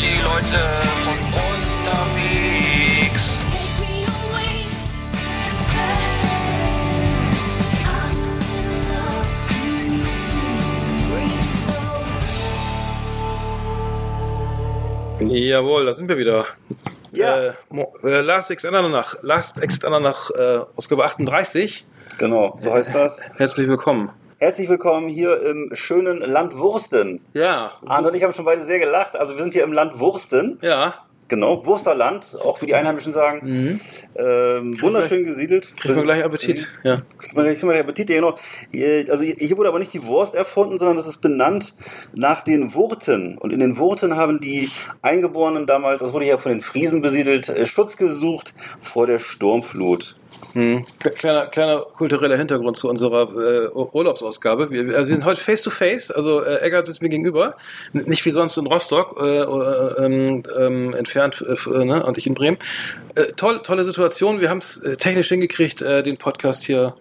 die Leute von unterwegs. Jawohl, da sind wir wieder. Ja. Äh, äh, Last Ex Ananach, Last Ex Ananach, äh, Ausgabe 38. Genau, so heißt das. Herzlich willkommen. Herzlich willkommen hier im schönen Land Wursten. Ja, Arndt und ich haben schon beide sehr gelacht. Also wir sind hier im Land Wursten. ja. Genau, Wursterland, auch wie die Einheimischen sagen. Ähm, wunderschön gesiedelt. Mhm. Kriegen wir gleich Appetit. Ja. Kriegt man, kriegt man gleich Appetit, ja, genau. Hier- Also hier wurde aber nicht die Wurst erfunden, sondern das ist benannt nach den Wurten. Und in den Wurten haben die Eingeborenen damals, das wurde ja von den Friesen besiedelt, äh, Schutz gesucht vor der Sturmflut. Hm. Kle- Kleiner, kleiner kultureller Hintergrund zu unserer äh, Ur- Urlaubsausgabe. Wir, wir sind heute face to face, also äh, Eggert sitzt mir gegenüber, nicht wie sonst in Rostock, äh, äh, ähm, ähm, entfernt äh, äh, ne? und ich in Bremen. Äh, toll, tolle Situation, wir haben es äh, technisch hingekriegt, äh, den Podcast hier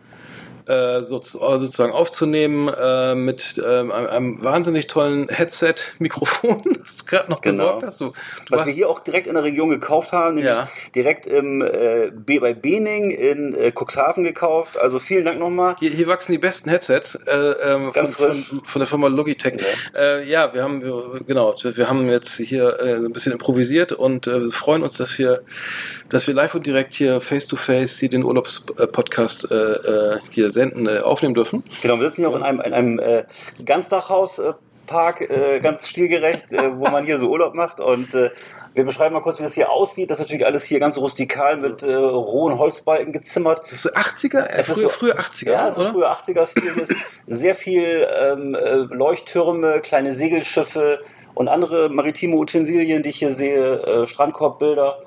äh, so, sozusagen aufzunehmen äh, mit ähm, einem, einem wahnsinnig tollen Headset-Mikrofon, das du gerade noch Genau. besorgt hast. Du, du Was wir hier auch direkt in der Region gekauft haben, nämlich Ja. direkt im, äh, bei Bening in äh, Cuxhaven gekauft. Also vielen Dank nochmal. Hier, hier wachsen die besten Headsets äh, ähm, von, von, von der Firma Logitech. Ja, äh, ja wir haben wir, genau, wir haben jetzt hier äh, ein bisschen improvisiert und äh, freuen uns, dass wir, dass wir live und direkt hier face to face hier den Urlaubspodcast äh, äh, hier senden, äh, aufnehmen dürfen. Genau, wir sitzen hier auch in einem, in einem äh, Ganzdachhauspark, äh, ganz stilgerecht, äh, wo man hier so Urlaub macht. Und äh, wir beschreiben mal kurz, wie das hier aussieht. Das ist natürlich alles hier ganz rustikal mit äh, rohen Holzbalken gezimmert. Das ist so 80er, äh, Es ist früher, so- früher 80er, Ja, es ist oder? früher 80er-Stil. Hier ist sehr viel ähm, äh, Leuchttürme, kleine Segelschiffe und andere maritime Utensilien, die ich hier sehe, äh, Strandkorbbilder.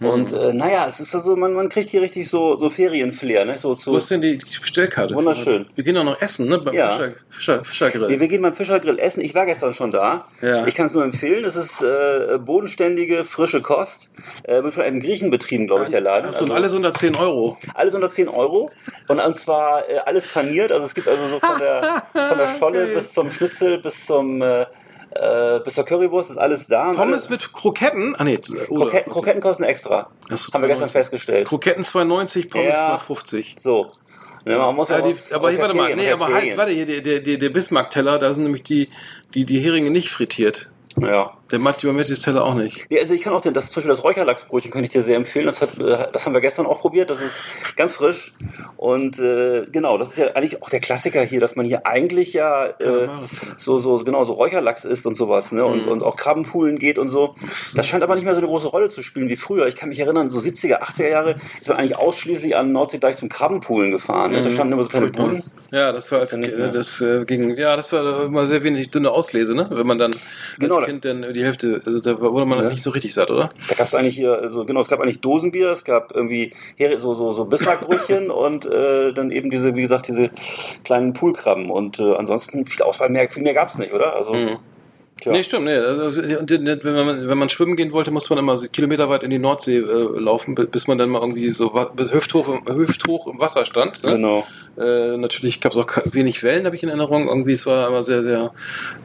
Mhm. Und äh, naja, es ist also, man, man kriegt hier richtig so, so Ferienflair, ne? So, zu, Wo ist denn die, Bestellkarte? Wunderschön. Wir gehen doch noch essen, ne? Beim Ja. Fischer, Fischer, Fischergrill. Wir, wir gehen beim Fischergrill essen. Ich war gestern schon da. Ja. Ich kann es nur empfehlen. Es ist äh, bodenständige, frische Kost. Äh, wird von einem Griechen betrieben, glaube ich, der Laden. Achso, und Also alles unter 10 Euro. alles unter 10 Euro. Und, und zwar äh, alles paniert. Also es gibt also so von der, von der Scholle Okay. bis zum Schnitzel, bis zum äh, äh, bis zur Currywurst ist alles da. Pommes Alles- mit Kroketten? Ah, nee. oder- Kroketten, Kroketten kosten extra. So, Haben wir gestern 2,90. festgestellt. Kroketten 2,90, Pommes Ja. 2,50. So. Ja, man muss Ja, ja, die, aus, aber aus hier, warte mal, nee, aber halt, warte, hier, der, der, der Bismarck-Teller, da sind nämlich die, die, die Heringe nicht frittiert. Ja. Der Martin Mattis Teller auch nicht. Ja, also ich kann auch den, das zum Beispiel das Räucherlachsbrötchen kann ich dir sehr empfehlen. Das, hat, äh, das haben wir gestern auch probiert. Das ist ganz frisch. Und äh, genau, das ist ja eigentlich auch der Klassiker hier, dass man hier eigentlich ja äh, so, so, genau, so Räucherlachs isst und sowas, ne? Und, und auch Krabbenpoolen geht und so. Das scheint aber nicht mehr so eine große Rolle zu spielen wie früher. Ich kann mich erinnern, so 70er, 80er Jahre ist man eigentlich ausschließlich an Nordseedeich zum Krabbenpoolen gefahren. Ne? Da standen immer so kleine Buden. Ja, das war als, das äh, ging, ja, das war immer sehr wenig dünne Auslese, ne? Wenn man dann Genau, als Kind dann die Hälfte, also da wurde man Ja. nicht so richtig satt, oder? Da gab es eigentlich hier, also genau, es gab eigentlich Dosenbier, es gab irgendwie so, so, so Bismarckbrötchen und äh, dann eben diese, wie gesagt, diese kleinen Poolkrabben. Und äh, ansonsten viel Auswahl mehr, viel mehr gab es nicht, oder? Also, tja. Nee, stimmt, nee. Also, und, wenn, man, wenn man schwimmen gehen wollte, musste man immer kilometerweit in die Nordsee äh, laufen, bi- bis man dann mal irgendwie so bis hüfthoch, im- hüfthoch im Wasser stand. Ne? Genau. Äh, natürlich gab es auch wenig Wellen, habe ich in Erinnerung. Irgendwie, es war immer sehr, sehr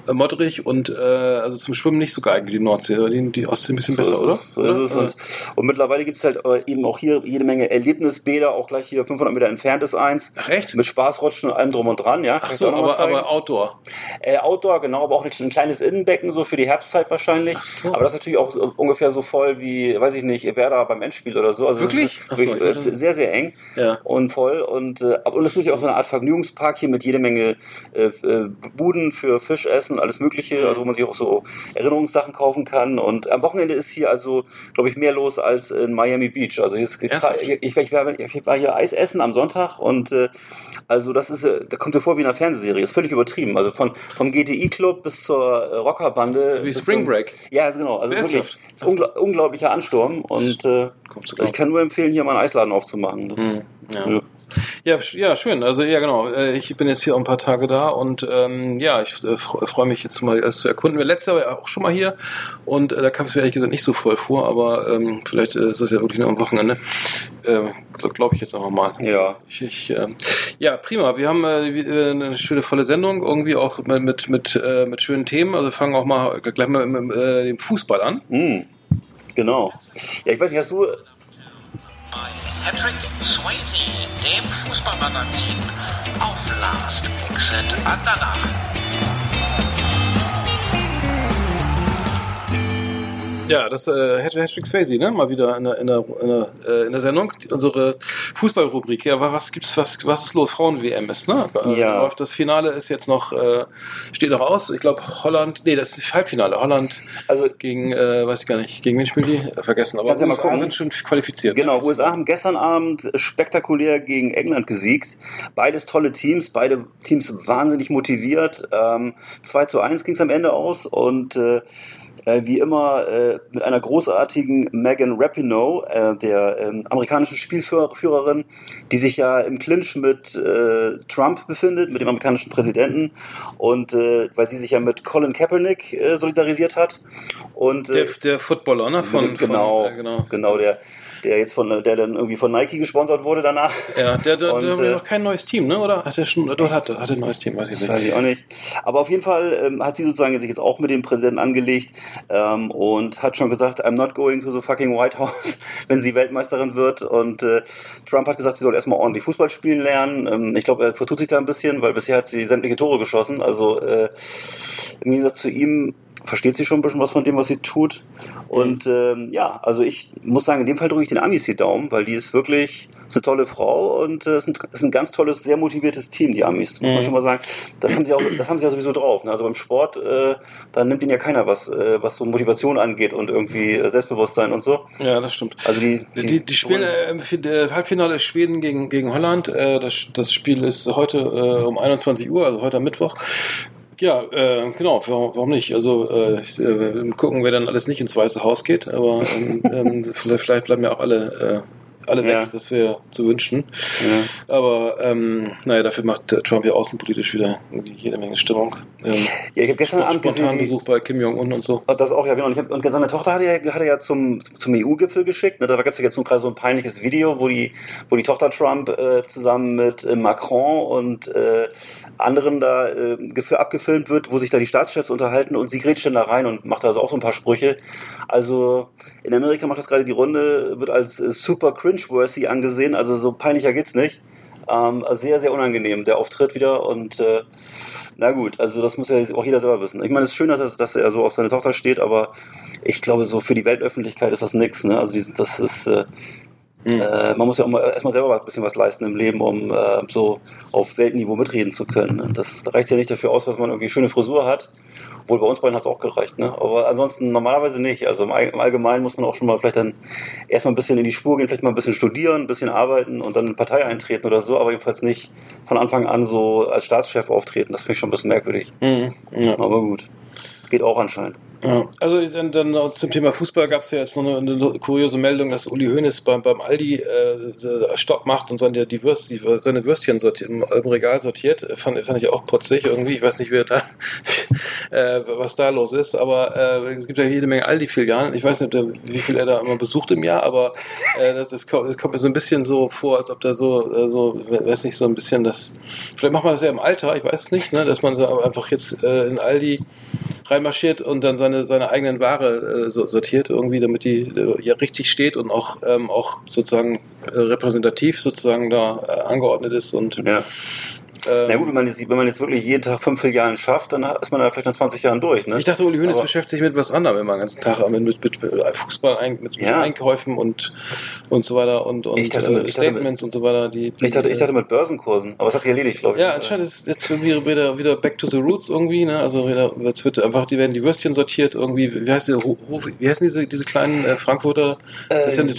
äh, modderig und äh, also zum Schwimmen nicht so geeignet, die Nordsee. Die, die Ostsee ein bisschen besser, so oder? ist es, so ist es. Oder? Und, und mittlerweile gibt es halt äh, eben auch hier jede Menge Erlebnisbäder, auch gleich hier 500 Meter entfernt ist eins. Ach, echt? Mit Spaßrutschen und allem drum und dran, ja. Ach so, aber, aber Outdoor. Äh, Outdoor, genau, aber auch ein, ein kleines Innenbecken, so für die Herbstzeit wahrscheinlich. so. Aber das ist natürlich auch so, ungefähr so voll wie, weiß ich nicht, Werder beim Endspiel oder so. Also Wirklich? Ist, Ach so, wirklich, ist sehr, sehr eng Ja. und voll. Und, äh, und es ist wirklich auch so eine Art Vergnügungspark hier mit jede Menge äh, äh, Buden für Fischessen, alles Mögliche, also wo man sich auch so Erinnerungssachen kaufen kann. Und am Wochenende ist hier also, glaube ich, mehr los als in Miami Beach. Also hier ist, ich, ich, ich, war, hier Eis essen am Sonntag und äh, also das ist, äh, da kommt dir vor wie in einer Fernsehserie. Ist völlig übertrieben. Also von vom GTI-Club bis zur äh, Rockerbande. wie bis Spring zum- Break. Ja, also genau. Also wirklich ist ungl unglaublicher Ansturm und äh, Ich kann nur empfehlen, hier mal einen Eisladen aufzumachen. Das, Mhm. Ja. Ja, sch- ja, schön. Also ja, genau. Äh, Ich bin jetzt hier auch ein paar Tage da und ähm, ja, ich äh, fre- freue mich jetzt mal das zu erkunden. Wir letztes Jahr war ja auch schon mal hier und äh, da kam es mir ehrlich gesagt nicht so voll vor, aber ähm, vielleicht äh, ist das ja wirklich nur am Wochenende. Äh, Glaube ich jetzt einfach mal. Ja. Ich, ich, ähm, ja, prima. Wir haben äh, äh, eine schöne volle Sendung, irgendwie auch mit, mit, mit, äh, mit schönen Themen. Also fangen auch mal gleich mal mit, mit äh, dem Fußball an. Mhm. Genau. Ja, ich weiß nicht, hast du bei Patrick Swayze, dem Fußballmagazin auf Last Exit Andernach. Ja, das äh, Hattrick Swayze, ne? Mal wieder in der, in der, in der, äh, in der Sendung. Unsere Fußballrubrik. Ja, aber was gibt's, was, was ist los? Frauen-WM ist, ne? Äh, Ja. Das Finale ist jetzt noch, äh, steht noch aus. Ich glaube, Holland, nee, das ist das Halbfinale. Holland Also- gegen, äh, weiß ich gar nicht, gegen wen spielen die? Äh, Vergessen. Aber ja mal USA gucken. sind schon qualifiziert. Genau, ne? USA haben gestern Abend spektakulär gegen England gesiegt. Beides tolle Teams, beide Teams wahnsinnig motiviert. Ähm, 2 zu 1 ging es am Ende aus und äh, äh, wie immer äh, mit einer großartigen Megan Rapinoe, äh, der ähm, amerikanischen Spielführerin, die sich ja im Clinch mit äh, Trump befindet, mit dem amerikanischen Präsidenten und äh, weil sie sich ja mit Colin Kaepernick äh, solidarisiert hat und Der, äh, der Footballer, ne? Von, genau, von, äh, genau. genau der der jetzt von der dann irgendwie von Nike gesponsert wurde danach. Ja, der, der, Und, der hat äh, noch kein neues Team, ne? Oder hat er schon, oder hat, hat er ein neues Team, weiß ich nicht. weiß ich auch nicht. Aber auf jeden Fall ähm, hat sie sozusagen sich jetzt auch mit dem Präsidenten angelegt ähm, und hat schon gesagt, I'm not going to the fucking White House, wenn sie Weltmeisterin wird. Und äh, Trump hat gesagt, sie soll erstmal ordentlich Fußball spielen lernen. Ähm, ich glaube, er vertut sich da ein bisschen, weil bisher hat sie sämtliche Tore geschossen. Also äh, im Gegensatz zu ihm versteht sie schon ein bisschen was von dem, was sie tut. Und ähm, ja, also ich muss sagen, in dem Fall drücke ich den Amis die Daumen, weil die ist wirklich ist eine tolle Frau und äh, ist, ein, ist ein ganz tolles, sehr motiviertes Team, die Amis, muss man schon mal sagen. Das haben sie auch, das haben sie ja sowieso drauf. Ne? Also beim Sport, äh, da nimmt ihnen ja keiner was, äh, was so Motivation angeht und irgendwie äh, Selbstbewusstsein und so. Ja, das stimmt. Also die, Die, die, im Fi- äh, Halbfinale ist Schweden gegen, gegen Holland. Äh, das, das Spiel ist heute äh, um 21 Uhr, also heute am Mittwoch. Ja, äh, genau, warum, nicht? Also äh, äh, wir gucken, wer dann alles nicht ins Weiße Haus geht, aber ähm, ähm, vielleicht, bleiben ja auch alle, alle Ja. weg, das wäre zu wünschen. Aber ähm, naja, dafür macht Trump ja außenpolitisch wieder jede Menge Stimmung. Ähm, ja, ich habe gestern Abend spontan gesehen, Besuch bei Kim Jong-un und so. Und das auch, ja, genau. Und, hab, und seine Tochter hat er, hat er ja zum, zum EU-Gipfel geschickt. Ne? Da gab es ja jetzt nur gerade so ein peinliches Video, wo die, wo die Tochter Trump äh, zusammen mit äh, Macron und äh, anderen da äh, gef- abgefilmt wird, wo sich da die Staatschefs unterhalten und sie grätscht dann da rein und macht also auch so ein paar Sprüche. Also in Amerika macht das gerade die Runde, wird als äh, super cringe-worthy angesehen. Also so peinlicher geht's nicht. Ähm, sehr, sehr unangenehm, der Auftritt wieder und äh, na gut, also das muss ja auch jeder selber wissen. Ich meine, es ist schön, dass, er- dass er so auf seine Tochter steht, aber ich glaube, so für die Weltöffentlichkeit ist das nix. Ne? Also die- das ist, äh, äh, man muss ja auch mal erstmal selber ein bisschen was leisten im Leben, um äh, so auf Weltniveau mitreden zu können. Ne? Das reicht ja nicht dafür aus, dass man irgendwie schöne Frisur hat. Obwohl bei uns beiden hat es auch gereicht, ne? Aber ansonsten normalerweise nicht. Also im All- im Allgemeinen muss man auch schon mal vielleicht dann erstmal ein bisschen in die Spur gehen, vielleicht mal ein bisschen studieren, ein bisschen arbeiten und dann in eine Partei eintreten oder so, aber jedenfalls nicht von Anfang an so als Staatschef auftreten. Das finde ich schon ein bisschen merkwürdig. Ja. Aber gut. Geht auch anscheinend. Also dann, dann zum Thema Fußball gab es ja jetzt noch eine, eine kuriose Meldung, dass Uli Hoeneß beim, beim Aldi äh, Stopp macht und seine, die Würst, die, seine Würstchen sortiert, im, im Regal sortiert. Fand, fand ich auch putzig irgendwie. Ich weiß nicht, wer da, äh, was da los ist, aber äh, es gibt ja jede Menge Aldi-Filialen. Ich weiß nicht, der, wie viel er da immer besucht im Jahr, aber äh, das, das, kommt, das kommt mir so ein bisschen so vor, als ob da so, äh, so weiß nicht, so ein bisschen das. Vielleicht macht man das ja im Alter, ich weiß nicht, ne, dass man so einfach jetzt äh, in Aldi reinmarschiert und dann seine, seine eigenen Ware äh, so, sortiert, irgendwie, damit die äh, ja richtig steht und auch, ähm, auch sozusagen äh, repräsentativ sozusagen da äh, angeordnet ist und Ja. Ähm, Na gut, wenn man, jetzt, wenn man jetzt wirklich jeden Tag fünf Filialen schafft, dann ist man da vielleicht nach 20 Jahren durch. Ne? ich dachte, Uli Hoeneß beschäftigt sich mit was anderem immer den ganzen Tag, mit, mit, mit, mit Fußball, ein, mit, Ja. Einkäufen und, und so weiter und, und Ich dachte- äh, Statements und so weiter. Die, die, ich, dachte, ich dachte mit Börsenkursen, aber es hat sich erledigt, glaube ich. Ja, anscheinend ist jetzt wieder, wieder, back to the roots irgendwie, ne? Also wieder, jetzt wird einfach, die werden die Würstchen sortiert irgendwie. Wie heißt die, wie heißen diese, diese kleinen äh, Frankfurter? Das ist ja eine,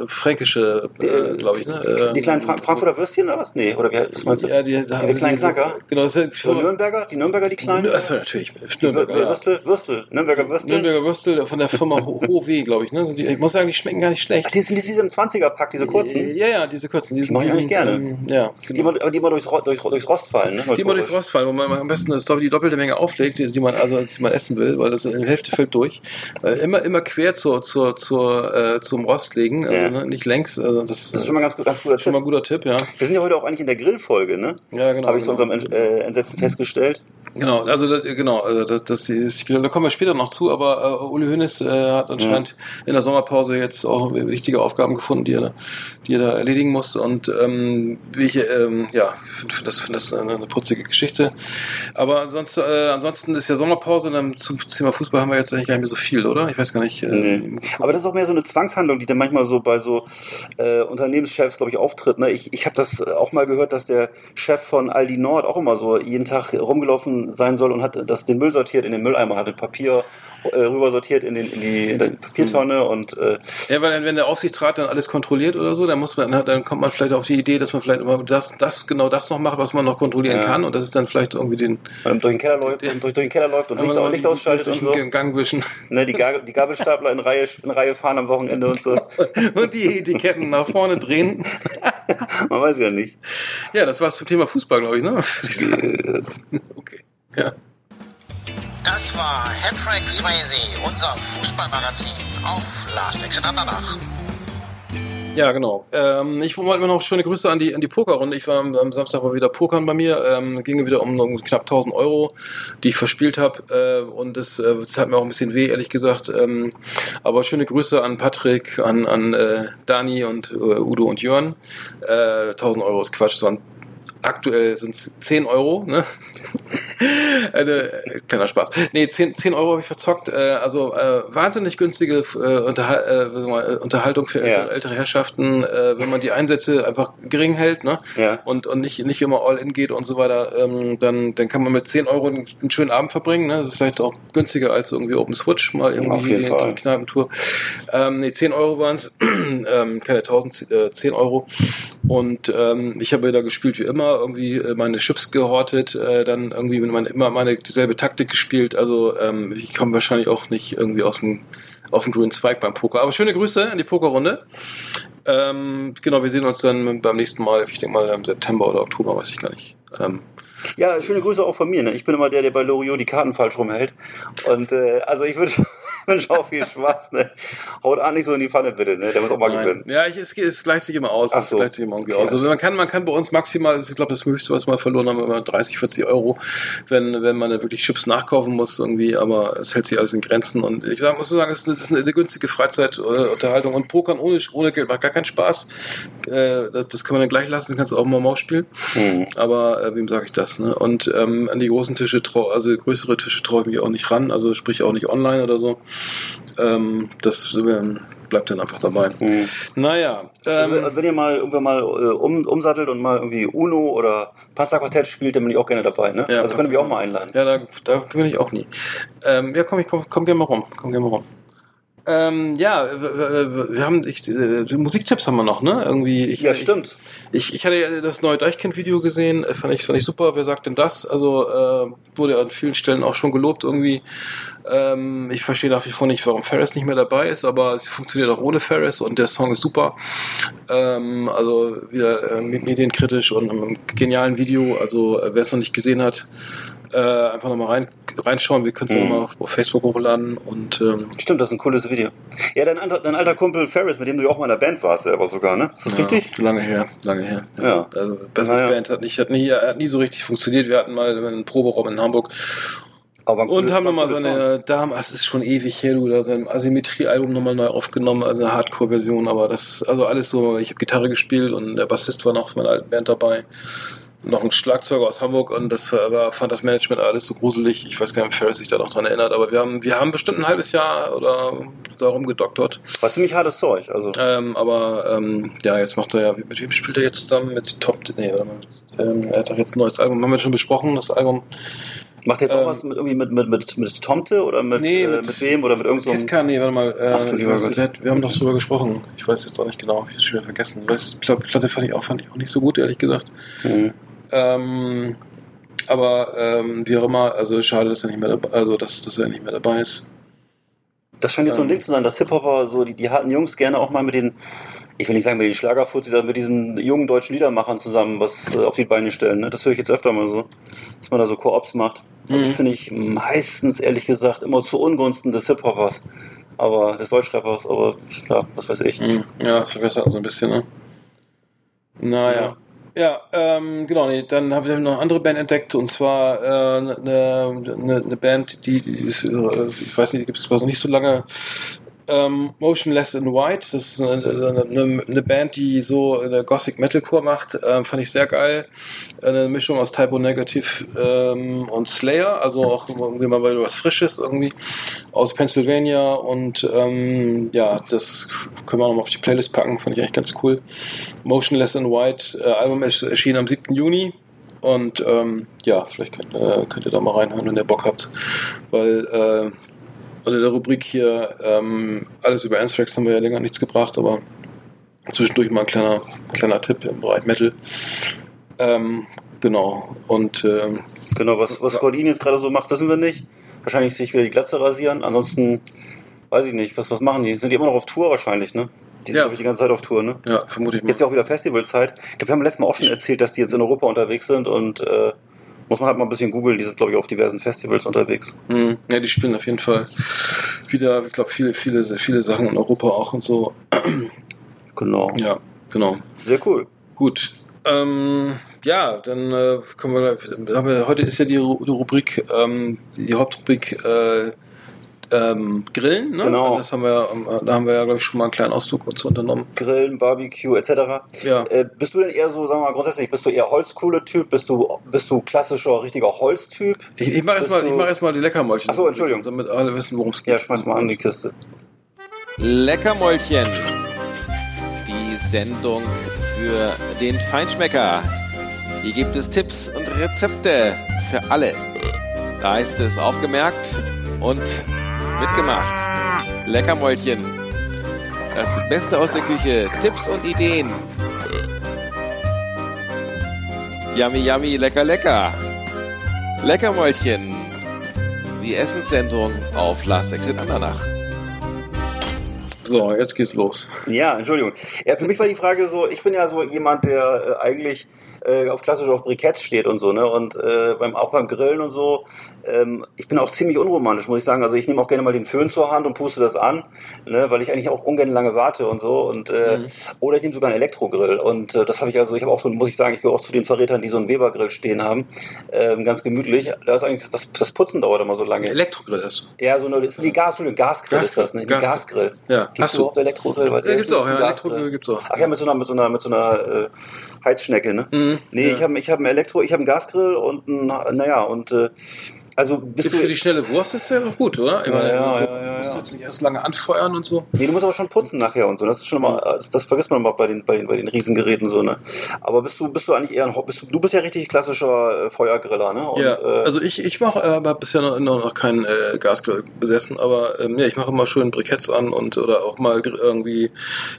eine fränkische, äh, glaube ich, ne? Die kleinen Frank Frankfurter Würstchen oder was? Nee, oder wie was meinst du? Ja, die Diese kleinen Knacker? Genau, das So ja Nürnberger? Die Nürnberger, die kleinen? Achso, natürlich. Die Nürnberger, ja. Würstel? Würstel? Nürnberger Würstel? Nürnberger Würstel von der Firma Ho- Hohe, glaube ich. Ne? Die, ich muss sagen, die schmecken gar nicht schlecht. Ach, die sind diese im 20er-Pack, diese kurzen? Ja, ja, diese kurzen. Die, mag ich eigentlich gerne. Ähm, ja, Die genau. immer, aber die immer durchs, durch, durchs Rost fallen, ne? Die immer durchs Rost fallen, wo man am besten das, die doppelte Menge auflegt, die, die man also die man essen will, weil das in der Hälfte fällt durch. Äh, immer immer quer zur, zur, zur, äh, zum Rost legen, also, Ja. ne, nicht längs. Also das, Das ist schon mal ganz, ganz guter schon mal Tipp. ein guter Tipp, ja. Wir sind ja heute auch eigentlich in der Grillfolge, ne? Ja, genau. Habe ich zu genau. unserem äh, Entsetzen festgestellt. Genau, also das, genau, also das, das ist, da kommen wir später noch zu, aber äh, Uli Hoeneß äh, hat anscheinend in der Sommerpause jetzt auch wichtige Aufgaben gefunden, die er, da- die er da erledigen muss und ähm, wie ich, ähm, ja, finde find das, find das eine, eine putzige Geschichte. Aber ansonsten, äh, ansonsten ist ja Sommerpause und dann zum Thema Fußball haben wir jetzt eigentlich gar nicht mehr so viel, oder? Ich weiß gar nicht. Äh, Nee. Aber das ist auch mehr so eine Zwangshandlung, die dann manchmal so bei so äh, Unternehmenschefs, glaube ich, auftritt. Ne? Ich, ich habe das auch mal gehört, dass der Chef von Aldi Nord auch immer so jeden Tag rumgelaufen sein soll und hat das den Müll sortiert in den Mülleimer, hat das Papier äh, rüber sortiert in, den, in, die, in die Papiertonne und äh, Ja, weil dann, wenn der Aufsichtsrat dann alles kontrolliert oder so, dann muss man, dann kommt man vielleicht auf die Idee, dass man vielleicht immer das, das, genau das noch macht, was man noch kontrollieren Ja. kann und das ist dann vielleicht irgendwie den, ähm, durch, den Keller läuft, und durch, durch den Keller läuft und Licht, mal Licht ausschaltet und so. Gang wischen Ne, die, Gabel, die Gabelstapler in Reihe, in Reihe fahren am Wochenende und so. und die Etiketten nach vorne drehen. Man weiß ja nicht. Ja, das war's zum Thema Fußball, glaube ich, ne? Sagen. Okay. Ja. Das war Hattrick Swayze, unser Fußballmagazin auf Last Exit Andernach. Ja, genau. Ähm, ich wollte mir noch schöne Grüße an die, an die Pokerrunde. Ich war am, am Samstag mal wieder pokern bei mir. Ähm, ging wieder um, um knapp 1000 Euro, die ich verspielt habe. Äh, und das, äh, hat mir auch ein bisschen weh, ehrlich gesagt. Ähm, aber schöne Grüße an Patrick, an, an äh, Dani und äh, Udo und Jörn. Äh, 1000 Euro ist Quatsch. Es waren aktuell sind es 10 Euro, ne? Eine, kleiner Spaß. Nee, 10, 10 Euro habe ich verzockt. Äh, also äh, wahnsinnig günstige äh, Unterhal äh, äh, Unterhaltung für Ja. ältere, ältere Herrschaften, äh, wenn man die Einsätze einfach gering hält, ne? Ja. Und, und nicht, nicht immer all in geht und so weiter, ähm, dann, dann kann man mit 10 Euro einen, einen schönen Abend verbringen. Ne? Das ist vielleicht auch günstiger als irgendwie Open Switch, mal irgendwie Auf jeden die, Fall. die Kneipentour. Ähm, nee, 10 Euro waren es, ähm, keine 1000, äh, 10 Euro. Und ähm, ich habe da gespielt wie immer, irgendwie meine Chips gehortet, dann irgendwie meine, immer meine dieselbe Taktik gespielt. Also ähm, ich komme wahrscheinlich auch nicht irgendwie aus dem auf dem grünen Zweig beim Poker. Aber schöne Grüße an die Pokerrunde. Ähm, genau, wir sehen uns dann beim nächsten Mal, ich denke mal im September oder Oktober, weiß ich gar nicht. Ähm, Ja, schöne Grüße auch von mir. Ne? Ich bin immer der, der bei Loriot die Karten falsch rumhält. Und äh, also ich würde wünsche auch viel Spaß. Ne? Haut an nicht so in die Pfanne bitte. Ne? Der muss auch mal Nein. gewinnen. Ja, ich, es, es gleicht sich immer aus. Ach Es so. gleicht sich immer irgendwie Okay, aus. Also also- man kann, man kann bei uns maximal, ich glaube, das höchste, was wir mal verloren haben, immer 30, 40 Euro, wenn, wenn man dann wirklich Chips nachkaufen muss irgendwie, aber es hält sich alles in Grenzen und ich sag, muss sagen, es ist eine, es eine günstige Freizeitunterhaltung und Pokern ohne, ohne Geld macht gar keinen Spaß. Äh, das, das kann man dann gleich lassen, dann kannst du auch mal Maus spielen. Mhm. Aber äh, wem sage ich das? Ne? Und ähm, an die großen Tische, also größere Tische traue ich mich auch nicht ran, also sprich auch nicht online oder so. Ähm, das bleibt dann einfach dabei. Mhm. Naja, Also, ähm, wenn ihr mal irgendwann mal äh, um, umsattelt und mal irgendwie Uno oder Panzerquartett spielt, dann bin ich auch gerne dabei. Ne? Ja, also könnt ihr mich auch mal einladen. ja, da, da gewinne ich auch nie. Ähm, ja, komm, ich komm, komm gerne mal rum. Komm gerne mal rum. Ähm, ja, wir, haben ich, äh, Musiktipps haben wir noch, ne? Irgendwie. Ich, Ja, stimmt. Ich, ich hatte ja das neue Deichkind-Video gesehen, äh, fand ich, fand ich super. Wer sagt denn das? Also äh, wurde an vielen Stellen auch schon gelobt irgendwie. Ähm, ich verstehe nach wie vor nicht, warum Ferris nicht mehr dabei ist, aber sie funktioniert auch ohne Ferris und der Song ist super. Ähm, also wieder äh, medienkritisch und einem genialen Video. Also äh, wer es noch nicht gesehen hat, äh, einfach nochmal rein, reinschauen. Wir können es Mhm. nochmal auf, auf Facebook hochladen und ähm, Stimmt, das ist ein cooles Video. Ja, dein, alter- dein alter Kumpel Ferris, mit dem du ja auch mal in der Band warst, selber sogar, ne? Ist das richtig? Ja, lange her, lange her. Ja. Also Besseres Naja. Band hat nicht, hat nie, hat nie so richtig funktioniert. Wir hatten mal einen Proberaum in Hamburg Aber und haben nochmal so eine Dame, es ist schon ewig her, du, da sein Asymmetrie-Album nochmal neu aufgenommen, also eine Hardcore-Version, aber das, also alles so, ich habe Gitarre gespielt und der Bassist war noch von meiner alten Band dabei. Noch ein Schlagzeuger aus Hamburg und das war, aber fand das Management alles so gruselig. Ich weiß gar nicht, ob Ferris sich da noch dran erinnert, aber wir haben, wir haben bestimmt ein halbes Jahr oder darum gedoktert. War ziemlich hartes Zeug. Also, Ähm, aber ähm, ja, jetzt macht er ja, mit wem spielt er jetzt zusammen? Mit Top, nee. Ähm, er hat doch jetzt ein neues Album, haben wir schon besprochen, das Album. Macht er jetzt auch ähm, was mit, irgendwie mit, mit, mit, mit Tomte oder mit, Nee, äh, mit- wem oder mit irgendeinem. Kid Cudi, warte mal. Äh, Ach du lieber Gott. hat- wir haben doch drüber gesprochen. Ich weiß jetzt auch nicht genau, ich hab's schon wieder vergessen. Ich die Platte fand ich auch, fand ich auch nicht so gut, ehrlich gesagt. Mhm. Ähm, aber ähm, wie auch immer, also schade, dass er nicht mehr dabei, also dass, dass er nicht mehr dabei ist. Das scheint jetzt so ein Ähm. Ding zu sein, dass Hip-Hopper, so die, die harten Jungs gerne auch mal mit den, ich will nicht sagen mit den Schlagerfuzis, sondern mit diesen jungen deutschen Liedermachern zusammen was äh, auf die Beine stellen. Ne? Das höre ich jetzt öfter mal so, dass man da so Koops macht. Also finde ich meistens, ehrlich gesagt, immer zu Ungunsten des Hip-Hoppers. Aber des Deutschrappers, aber ja, was weiß ich. Hm, Ja, das verwässert so ein bisschen, ne? Naja. Ja, ähm, genau, nee, dann habe ich noch eine andere Band entdeckt und zwar äh, eine, eine, eine Band, die, die ist, äh, ich weiß nicht, die gibt es noch nicht so lange. Ähm, Motionless in White, das ist eine, eine, eine Band, die so eine Gothic Metalcore macht, ähm, fand ich sehr geil. Eine Mischung aus Typo Negative ähm, und Slayer, also auch irgendwie mal was Frisches irgendwie aus Pennsylvania und ähm, ja, das können wir auch noch mal auf die Playlist packen, fand ich eigentlich ganz cool. Motionless in White, äh, Album erschienen am 7. Juni und ähm, ja, vielleicht könnt, äh, könnt ihr da mal reinhören, wenn ihr Bock habt, weil äh, unter der Rubrik hier ähm, alles über Anthrax haben wir ja länger nichts gebracht, aber zwischendurch mal ein kleiner, kleiner Tipp im Bereich Metal. Ähm, genau. Und ähm, Genau, was, was Gordin jetzt gerade so macht, wissen wir nicht. Wahrscheinlich sich wieder die Glatze rasieren. Ansonsten, weiß ich nicht, was, was machen die? Sind die immer noch auf Tour wahrscheinlich, ne? Die sind, Ja. glaube ich, die ganze Zeit auf Tour, ne? ja, vermute ich mal. Jetzt ist ja auch wieder Festivalzeit. Ich glaube, wir haben letztes Mal auch schon erzählt, dass die jetzt in Europa unterwegs sind und äh, muss man halt mal ein bisschen googeln. Die sind, glaube ich, auf diversen Festivals unterwegs. Mhm. Ja, die spielen auf jeden Fall wieder, ich glaube, viele, viele, viele Sachen in Europa auch und so. Genau. Ja, genau. Sehr cool. Gut. Ähm, ja, dann äh, kommen wir. Heute ist ja die, Ru- die Rubrik, ähm, die, die Hauptrubrik äh, ähm, Grillen. Ne? Genau. Also Das haben wir, ähm, da haben wir ja, glaube ich, schon mal einen kleinen Ausdruck uns unternommen. Grillen, Barbecue etc. Ja. Äh, bist du denn eher so, sagen wir mal grundsätzlich, bist du eher Holzkohle-Typ? Bist du, bist du klassischer, richtiger Holztyp? Ich, ich mache erstmal mach erst mal die Leckermäulchen. Ach so, Entschuldigung. Damit alle wissen, worum es geht. Ja, schmeiß mal an die Kiste. Leckermäulchen. Die Sendung für den Feinschmecker. Hier gibt es Tipps und Rezepte für alle. Da ist es aufgemerkt und mitgemacht. Leckermäulchen. Das Beste aus der Küche. Tipps und Ideen. Yummy, yummy, lecker, lecker. Leckermäulchen. Die Essenssendung auf Last Exit Andernach. So, jetzt geht's los. Ja, Entschuldigung. Ja, für mich war die Frage so, ich bin ja so jemand, der äh, eigentlich äh, auf klassisch auf Briketts steht und so, ne? Und äh, beim, auch beim Grillen und so. Ähm, ich bin auch ziemlich unromantisch, muss ich sagen. Also ich nehme auch gerne mal den Föhn zur Hand und puste das an, ne? weil ich eigentlich auch ungern lange warte und so. Und äh, oder ich nehme sogar einen Elektrogrill. Und äh, das habe ich also, ich habe auch so, muss ich sagen, ich gehöre auch zu den Verrätern, die so einen Weber-Grill stehen haben. Ähm, ganz gemütlich. Da ist eigentlich das, das Putzen dauert immer so lange. Elektrogrill hast du. Ja, so eine, das ist die Gas, Entschuldigung, Gasgrill ist das, ne? Die Gasgrill. Gasgrill. Ja. Gibt's Hast du? überhaupt Elektrogrill? Weiß Ja, gibt's auch, ist ja, Gasgrill. Elektrogrill gibt's auch. Ach ja, mit so einer, mit so einer, mit so einer äh, Heizschnecke, ne? Nee, ja. ich habe ich hab einen Elektro, ich habe einen Gasgrill und ein, naja, und äh, also bist du. Für die schnelle Wurst ist der doch gut, oder? Ich Ja, meine, ja, so, ja, ja, musst ja. jetzt nicht erst lange anfeuern und so. Nee, du musst aber schon putzen nachher und so. Das ist schon mal, das, das vergisst man immer bei den, bei den, bei den Riesengeräten so, ne? Aber bist du, bist du eigentlich eher ein, bist du, du bist ja richtig klassischer äh, Feuergriller, ne? Und, ja, äh, also ich, ich mache äh, aber bisher noch, noch, keinen äh, Gasgrill besessen, aber ähm, ja, ich mache immer schön Briketts an und oder auch mal irgendwie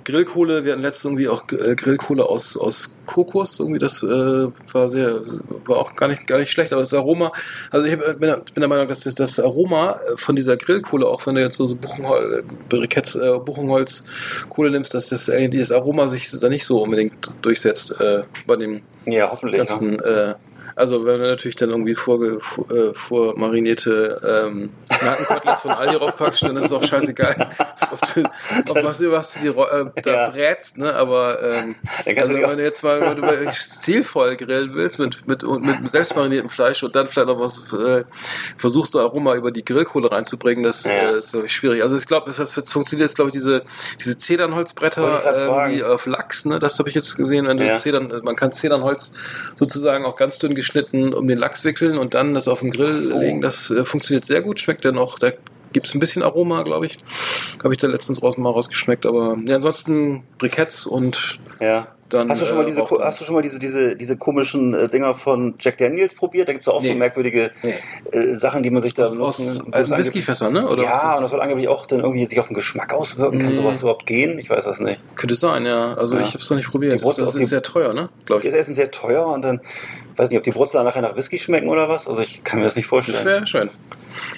Grillkohle. Wir hatten letztens irgendwie auch äh, Grillkohle aus, aus Kokos, irgendwie das äh, war sehr, war auch gar nicht, gar nicht schlecht, aber das Aroma, also ich hab, bin, bin der Meinung, dass das, das Aroma äh, von dieser Grillkohle, auch wenn du jetzt so, so Buchenhol, Briketts, äh, Buchenholzkohle nimmst, dass das äh, dieses Aroma sich da nicht so unbedingt durchsetzt äh, bei dem ja, hoffentlich. Ja. ganzen, äh, also wenn du natürlich dann irgendwie vorge, vor, äh, vormarinierte ähm, Nackenkoteletts von Aldi raufpackst, dann ist es auch scheißegal, ob du, ob was, du- was du die, äh, da Ja. brätst, ne? Aber ähm, also du wenn du jetzt mal wenn du stilvoll grillen willst mit, mit, mit, mit selbstmariniertem Fleisch und dann vielleicht noch was äh, versuchst du Aroma über die Grillkohle reinzubringen, das Ja. äh, ist ich, schwierig. Also ich glaube, das, funktioniert jetzt, glaube ich, diese, diese Zedernholzbretter fragen. auf Lachs, ne? Das habe ich jetzt gesehen, wenn du Ja. Zedern, man kann Zedernholz sozusagen auch ganz dünn geschnitten um den Lachs wickeln und dann das auf den Grill so. legen. Das äh, funktioniert sehr gut, schmeckt dann auch, da gibt es ein bisschen Aroma, glaube ich. Habe ich da letztens raus mal rausgeschmeckt, aber ja, ansonsten Briketts und Ja. Dann, hast du schon mal äh, diese, hast du schon mal diese, diese, diese komischen äh, Dinger von Jack Daniels probiert? Da gibt es auch Nee. so merkwürdige Nee. äh, Sachen, die man sich da aus, aus benutzen. es angeblich- Whiskyfässer, ne? Oder ja, und das soll angeblich auch dann irgendwie sich auf den Geschmack auswirken. Kann Nee. sowas überhaupt gehen? Ich weiß das nicht. Könnte sein, ja. Also Ja. ich habe es noch nicht probiert. Die Das, Brot- das ist sehr teuer, ne? Glaube Das ich. Essen sehr teuer und dann weiß nicht, ob die Brutzeler nachher nach Whisky schmecken oder was. Also ich kann mir das nicht vorstellen. Das wäre schön.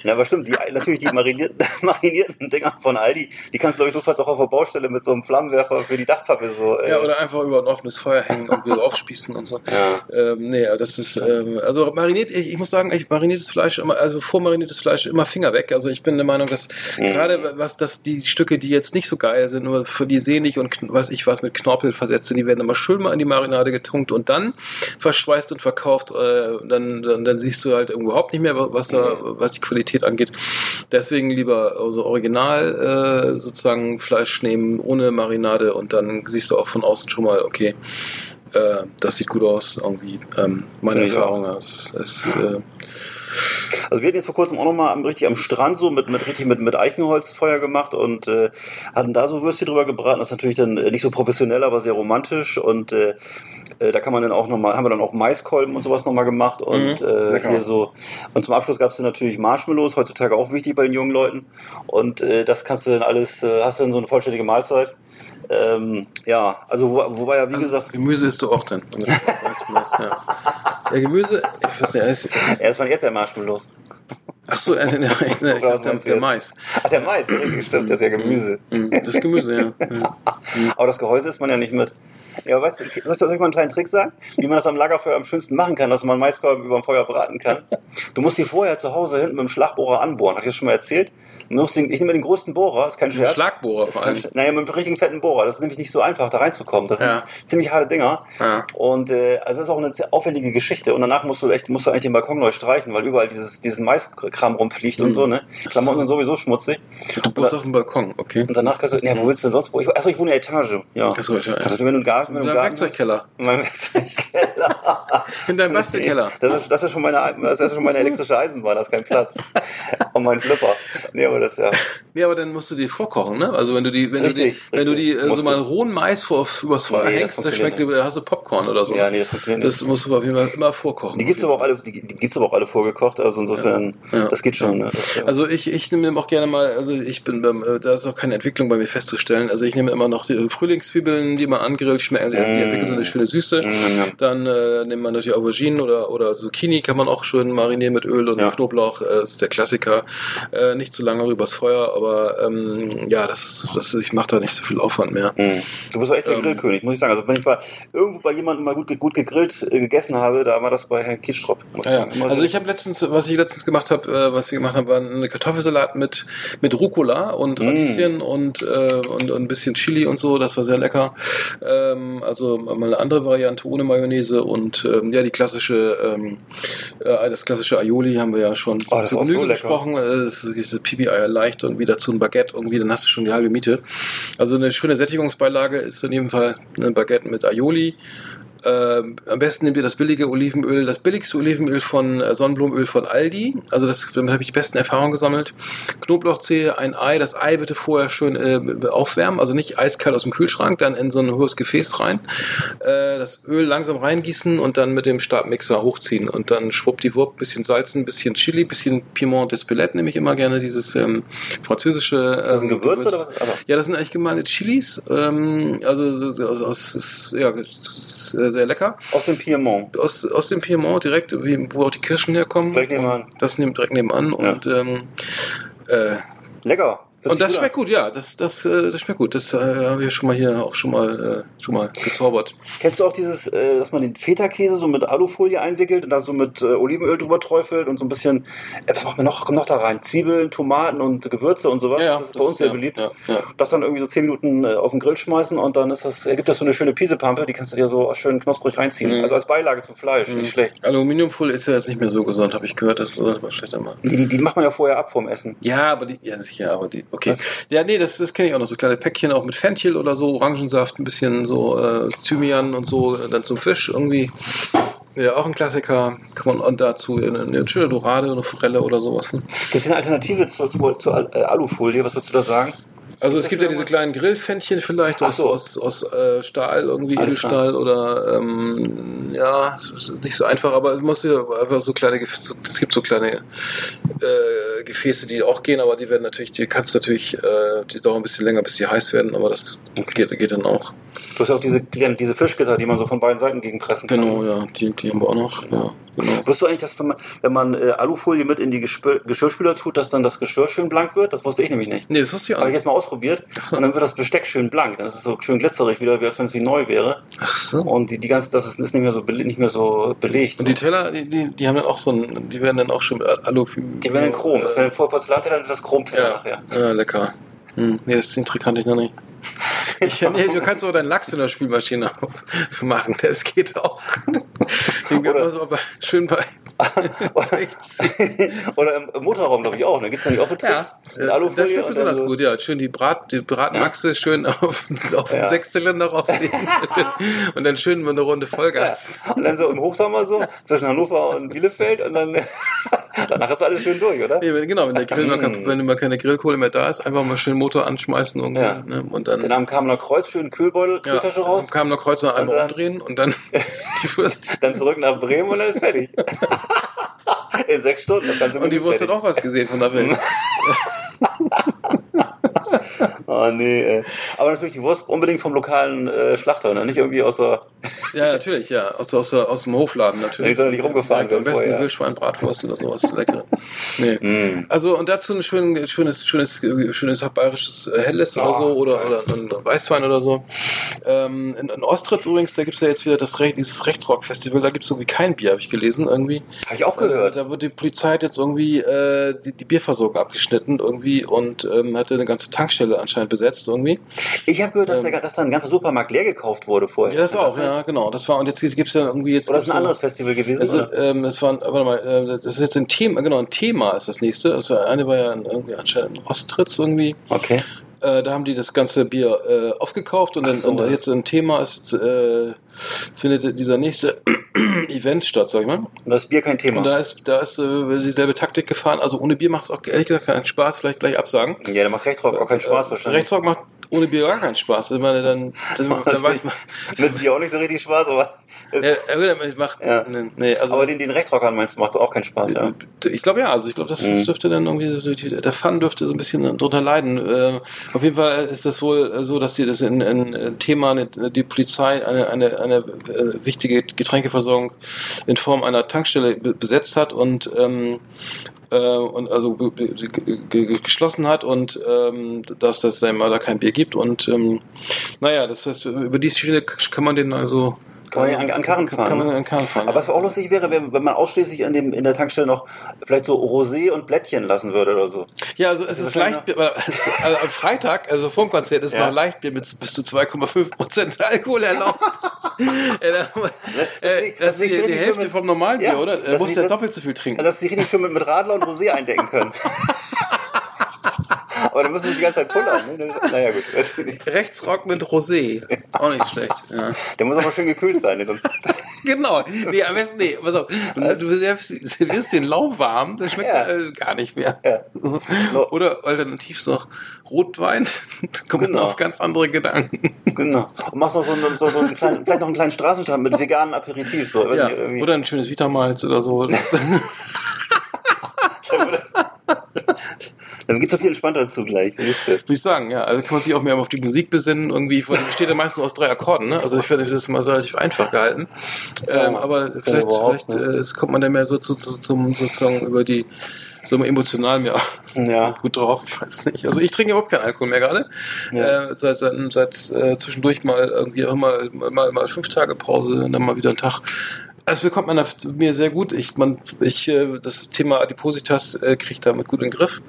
Ja, aber stimmt, die, natürlich die marinierten, marinierten Dinger von Aldi, die kannst du, glaube ich, notfalls auch auf der Baustelle mit so einem Flammenwerfer für die Dachpappe so. Äh, Ja, oder einfach über ein offenes Feuer hängen und wir so aufspießen und so. Ja. Ähm, nee, das ist, ähm, also mariniert, ich, ich muss sagen, ich mariniertes Fleisch immer, also vormariniertes Fleisch immer Finger weg. Also ich bin der Meinung, dass Mhm. gerade was das, die Stücke, die jetzt nicht so geil sind, nur für die sehnig und was ich was mit Knorpel versetzt sind, die werden immer schön mal in die Marinade getunkt und dann verschweißt und verkauft, äh, dann, dann, dann siehst du halt überhaupt nicht mehr, was da, was die Qualität angeht. Deswegen lieber also original äh, sozusagen Fleisch nehmen ohne Marinade und dann siehst du auch von außen schon mal, okay, äh, das sieht gut aus, irgendwie. Ähm, meine Erfahrung ist, ist äh, Also wir hatten jetzt vor kurzem auch nochmal am, richtig am Strand so mit, mit richtig mit, mit Eichenholzfeuer gemacht und äh, hatten da so Würstchen drüber gebraten. Das ist natürlich dann äh, nicht so professionell, aber sehr romantisch und äh, äh, da kann man dann auch nochmal, haben wir dann auch Maiskolben und sowas nochmal gemacht und Mhm, äh, hier so. Und zum Abschluss gab es dann natürlich Marshmallows, heutzutage auch wichtig bei den jungen Leuten. Und äh, das kannst du dann alles, äh, hast du dann so eine vollständige Mahlzeit. Ähm, ja, also wo, wobei ja wie also gesagt, Gemüse isst du auch dann. ja. Ja, Gemüse, ich weiß nicht, ist, erst waren Erdbeermarshmallows. ach so, äh, äh, ich, ich, dachte, der? Mais. Ach, der Mais, richtig, stimmt, das ist ja Gemüse. Mhm, Das ist Gemüse, ja. ja. Aber das Gehäuse isst man ja nicht mit. Ja, weißt du, ich, soll ich ich mal einen kleinen Trick sagen, wie man das am Lagerfeuer am schönsten machen kann, dass man Maiskolben über dem Feuer braten kann? Du musst die vorher zu Hause hinten mit dem Schlagbohrer anbohren. Hab ich das schon mal erzählt? Ich nehme den größten Bohrer, ist kein Scherz. Schlagbohrer Das ist vor allem. Scherz. Naja, mit einem richtigen fetten Bohrer. Das ist nämlich nicht so einfach, da reinzukommen. Das sind Ja. ziemlich harte Dinger. Ja. Und äh, also das ist auch eine sehr aufwendige Geschichte. Und danach musst du echt, musst du eigentlich den Balkon neu streichen, weil überall dieses, diesen Maiskram rumfliegt Mhm. und so, ne? Klamotten sind sowieso schmutzig. Du bist auf dem Balkon, okay. Und danach kannst du, ja, wo willst du denn sonst? achso, ich wohne in der Etage. Ja. Ach so, ja, ja. Kannst du, wenn du einen Garten, wenn du In einen Garten Werkzeugkeller. Hast, in meinem Werkzeugkeller. In deinem Bastelkeller. Das ist, das ist schon meine, das ist schon meine elektrische Eisenbahn, da ist kein Platz. Und mein Flipper. Nee, aber das ja. Nee, aber dann musst du die vorkochen, ne? Also wenn du die, wenn Richtig, du die, wenn du die äh, so Musst mal du. rohen Mais vor, übers Feuer Nee, das hängst, dann schmeckt, da hast du Popcorn oder so. Ja, nee, das funktioniert Das musst du auf jeden Fall immer vorkochen. Die gibt's aber auch alle, die, die gibt's aber auch alle vorgekocht, also insofern, Ja. das geht schon. Ne? Das, ja. Also ich, ich nehme auch gerne mal, also ich bin beim, äh, da ist auch keine Entwicklung bei mir festzustellen. Also ich nehme immer noch die Frühlingszwiebeln, die man angrillt, schmecken, die, die entwickeln so eine schöne Süße. Mm, ja. Dann äh, nimmt man natürlich Auberginen oder, oder Zucchini, kann man auch schön marinieren mit Öl und Ja. Knoblauch. Äh, ist der Klassiker. Äh, nicht zu lange übers Feuer, aber ähm, ja, das, ist- das ich mache da nicht so viel Aufwand mehr. Mhm. Du bist doch echt der Ähm, Grillkönig, muss ich sagen. Also wenn ich mal irgendwo bei jemandem mal gut, gut gegrillt äh, gegessen habe, da war das bei Herrn ich Ja, also so. ich habe letztens, was ich letztens gemacht habe, äh, was wir gemacht haben, war eine Kartoffelsalat mit mit Rucola und Mm. Radieschen und, äh, und und ein bisschen Chili und so. Das war sehr lecker. Ähm, also mal eine andere Variante ohne Mayonnaise und ähm, ja die klassische, ähm, äh, das klassische Aioli haben wir ja schon Oh, zu so Genüge lecker. besprochen. Äh, Das ist diese Pipi-Eier leicht und wieder zu ein Baguette irgendwie, dann hast du schon die halbe Miete. Also eine schöne Sättigungsbeilage ist in jedem Fall ein Baguette mit Aioli. Ähm, am besten nehmt ihr das billige Olivenöl, das billigste Olivenöl von äh, Sonnenblumenöl von Aldi. Also das, damit habe ich die besten Erfahrungen gesammelt. Knoblauchzehe, ein Ei. Das Ei bitte vorher schön äh, aufwärmen, also nicht eiskalt aus dem Kühlschrank, dann in so ein hohes Gefäß rein. Äh, das Öl langsam reingießen und dann mit dem Stabmixer hochziehen und dann schwuppdiwupp, bisschen salzen, bisschen Chili, bisschen Piment d'Espelette nehme ich immer gerne, dieses ähm, französische. Ähm, das ein Gewürz oder was? Also, ja, das sind eigentlich gemeine Chilis. Ähm, also, so- also es ist, ja, es ist äh, sehr lecker. aus dem Piemont. Aus, aus dem Piemont direkt, wie, wo auch die Kirschen herkommen. Direkt nebenan. Das nimmt direkt nebenan. Und, ähm, äh, Lecker. Und das schmeckt gut, ja. Das, das, äh, das schmeckt gut. Das äh, haben wir schon mal hier auch schon mal, äh, schon mal gezaubert. Kennst du auch dieses, äh, dass man den Feta-Käse so mit Alufolie einwickelt und da so mit äh, Olivenöl drüber träufelt und so ein bisschen, äh, was macht man noch, kommt noch da rein? Zwiebeln, Tomaten und Gewürze und sowas. das ist bei uns sehr ja, beliebt. Ja, ja. Das dann irgendwie so 10 Minuten auf den Grill schmeißen und dann ist das, ergibt das so eine schöne Piesepampe, die kannst du dir so schön knusprig reinziehen. Mhm. Also als Beilage zum Fleisch, nicht schlecht. Aluminiumfolie ist ja jetzt nicht mehr so gesund, habe ich gehört. Das man schlechter machen. Die, die, die macht man ja vorher ab vorm Essen. Ja, aber die, ja sicher, aber die, okay. Was? Ja, nee, das, das kenne ich auch noch, so kleine Päckchen auch mit Fenchel oder so, Orangensaft, ein bisschen so äh, Thymian und so, dann zum Fisch irgendwie. Ja, auch ein Klassiker. Kann man und dazu eine, eine schöne Dorade, eine Forelle oder sowas. Ne? Gibt es eine Alternative zur, zur, zur Al- Alufolie? Was würdest du da sagen? Also es gibt ja diese kleinen Grillfännchen vielleicht aus, so. aus, aus äh, Stahl, irgendwie Alles Edelstahl oder ähm, ja, nicht so einfach, aber es muss ja einfach so kleine, Gef- so- es gibt so kleine äh, Gefäße, die auch gehen, aber die werden natürlich, die kannst du natürlich, äh, die dauern ein bisschen länger, bis die heiß werden, aber das geht, geht dann auch. Du hast ja auch diese, diese Fischgitter, die man so von beiden Seiten gegenpressen kann. Genau, ja, die, die haben wir auch noch. Ja, genau. Wusstest du eigentlich, dass wenn man, wenn man äh, Alufolie mit in die Gespür Geschirrspüler tut, dass dann das Geschirr schön blank wird? Das wusste ich nämlich nicht. Nee, das wusste ich auch Habe ich jetzt mal ausprobiert und dann wird das Besteck schön blank. Dann ist es so schön glitzerig, wieder, wie als wenn es wie neu wäre. Ach so. Und die, die ganze, das ist, ist nicht mehr so nicht mehr so belegt. Und die Teller, die, die, die haben dann auch so ein, die werden dann auch schon mit Alu. die werden in Chrom. Das werden vor Porzellanteller, dann sind das Chromteller Ja, nachher. ja lecker. Hm. Nee, das den Trick kannte ich noch nicht. Ich, nee, du kannst auch deinen Lachs in der Spülmaschine machen, das geht auch. Den Oder- man so schön bei 60. Oder im, Motorraum, glaube ich, auch. Da gibt es ja nicht auch so Tricks. Ja, Alufolie das dann besonders so- gut, ja. Schön die, Brat, die Bratmaxe schön auf, auf den Ja. Sechszylinder rauflegen und dann schön mal eine Runde Vollgas. Und dann so im Hochsommer so, zwischen Hannover und Bielefeld und dann danach ist alles schön durch, oder? Wenn, genau, wenn der Grill mal, kap- wenn mal keine Grillkohle mehr da ist, einfach mal schön Motor anschmeißen irgendwie, Ja. ne? und dann Dann am Kamener Kreuz schön Kühlbeutel, ja, Kühltasche raus, kam noch Kreuz noch einmal dann- umdrehen und dann die Wurst. dann zurück nach Bremen und dann ist fertig. In sechs Stunden, das ganze Und die Wurst hat auch was gesehen von der Welt. Oh nee, ey. Aber natürlich die Wurst unbedingt vom lokalen äh, Schlachter, ne? nicht irgendwie aus der. Ja, natürlich, ja. Aus, aus, aus dem Hofladen natürlich. Die soll nicht rumgefahren Direkt Am werden besten vorher. Wildschweinbratwurst oder sowas. Lecker. Nee. Mm. Also, und dazu ein schön, schönes, schönes, schönes bayerisches äh, Helles oder so Oh, oder, oder ein Weißwein oder so. Ähm, in, in Ostritz übrigens, da gibt's ja jetzt wieder das Re dieses Rechtsrock-Festival, da gibt's irgendwie kein Bier, habe ich gelesen, irgendwie. Habe ich auch Äh, gehört. da wird die Polizei jetzt irgendwie äh, die, die Bierversorgung abgeschnitten irgendwie und ähm, hatte eine ganze Tankstelle anscheinend besetzt irgendwie. Ich habe gehört, dass, der, dass da ein ganzer Supermarkt leer gekauft wurde vorher. ähm, Ja, das auch, ja, genau. Das war, und jetzt gibt's ja irgendwie jetzt. Oder ist ein anderes Festival gewesen? Also, ähm, es war, warte mal, äh, das ist jetzt ein Thema, genau, ein Thema ist das nächste. Also eine war ja irgendwie anscheinend in Ostritz irgendwie. Okay. Äh, da haben die das ganze Bier äh, aufgekauft und, dann, so. und jetzt ein Thema ist, äh, findet dieser nächste Event statt, sag ich mal. Und das Bier kein Thema. Und da ist, da ist äh, dieselbe Taktik gefahren. Also ohne Bier macht es auch ehrlich gesagt keinen Spaß, vielleicht gleich absagen. ja, der macht Rechtsrock auch keinen Spaß wahrscheinlich. Rechtsrock macht ohne Bier gar keinen Spaß. Ich meine, dann, das, dann weiß man. Mit Bier auch nicht so richtig Spaß, aber. Ja, gut, macht, Ja. nee, also, aber den, den Rechtsrockern meinst du, macht auch keinen Spaß, ja. Ich glaube ja, also ich glaube, das, Mhm. das dürfte dann irgendwie, der Fun dürfte so ein bisschen drunter leiden. Äh, auf jeden Fall ist das wohl so, dass die das in, in, in Thema eine, die Polizei eine, eine, eine äh, wichtige Getränkeversorgung in Form einer Tankstelle be- besetzt hat und ähm, äh, und also geschlossen hat und ähm, dass das mal da kein Bier gibt und ähm, naja, das heißt über die Schiene kann man den also Kann man an, an Karren fahren. kann man ne? an Karren fahren. Aber was ja. auch lustig wäre, wenn, wenn man ausschließlich an dem, in der Tankstelle noch vielleicht so Rosé und Blättchen lassen würde oder so. Ja, also es ist wahrscheinlich Leichtbier, also am Freitag, also vorm Konzert, ist Ja. noch Leichtbier mit bis zu 2,5 Prozent Alkohol erlaubt. ja, da, äh, das das ist nicht die, so die Hälfte mit- vom Normalbier, Ja, oder? das Da musst du ja das- doppelt so viel trinken. Dass sie richtig schön mit, mit Radler und Rosé eindecken können. Aber dann müssen sie die ganze Zeit pullern. Ne? Naja, gut. Rechtsrock mit Rosé. Auch nicht schlecht. Ja. Der muss aber schön gekühlt sein, ne? sonst. Genau. Nee, am besten, nee, pass auf. Du, du servierst den lauwarm, das schmeckt Ja. äh, gar nicht mehr. Ja. Oder alternativ so Rotwein, da kommt man Genau. auf ganz andere Gedanken. Genau. Und machst noch so, einen, so, so einen kleinen, vielleicht noch einen kleinen Straßenstand mit veganen Aperitif. So. Ja, nicht, oder ein schönes Vitamalz oder so. Dann geht's doch viel entspannter zugleich. Wisst ihr. Würde ich sagen, ja. Also kann man sich auch mehr auf die Musik besinnen. Irgendwie die besteht ja meist nur aus drei Akkorden, ne? Also ich finde, das ist mal relativ einfach gehalten. Ähm, aber vielleicht, vielleicht äh, es kommt man dann mehr so zu, zu, zum sozusagen über die so emotional mehr Ja. gut drauf. Ich weiß nicht. Also ich trinke überhaupt keinen Alkohol mehr gerade. Ja. Äh, seit seit, seit äh, zwischendurch mal irgendwie auch mal, mal mal fünf Tage Pause und dann mal wieder einen Tag. Das bekommt man mir sehr gut. Ich, man, ich, äh, das Thema Adipositas äh, kriege ich damit gut in den Griff.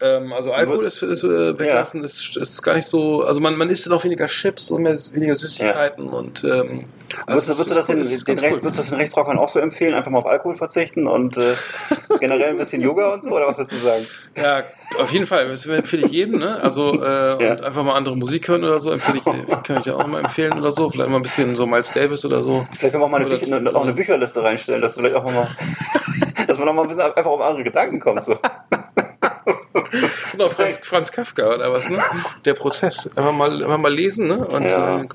Ähm, also Alkohol ist, ist äh, weglassen, ist, ist gar nicht so. Also man, man isst dann auch weniger Chips und mehr, weniger Süßigkeiten und ähm, Würdest, du- es würdest, du das den, den ganz Recht, cool. würdest du das den Rechtsrockern auch so empfehlen? Einfach mal auf Alkohol verzichten und äh, generell ein bisschen Yoga und so? Oder was würdest du sagen? Ja, auf jeden Fall. Das empfehle ich jedem, ne? Also äh, Ja. und einfach mal andere Musik hören oder so, empfehle ich, kann ich ja auch mal empfehlen oder so. Vielleicht mal ein bisschen so Miles Davis oder so. Vielleicht können wir auch mal eine, Bücher, eine, auch eine Bücherliste reinstellen, dass du vielleicht auch mal, dass man noch mal ein bisschen einfach auf andere Gedanken kommt. So. Genau, Franz, Franz Kafka oder was, ne? Der Prozess. Einfach mal, einfach mal lesen, ne? Und Ja. äh,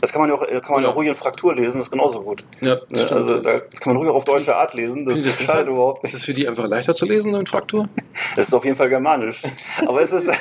Das kann man ja auch, kann man ja ruhig in Fraktur lesen, das ist genauso gut. ja, das Ne? stimmt. Also da, das kann man ruhig auch auf deutsche Art lesen, das Ist das- schadet überhaupt ist nicht. das für die einfach leichter zu lesen in Fraktur? Das ist auf jeden Fall germanisch. Aber es ist,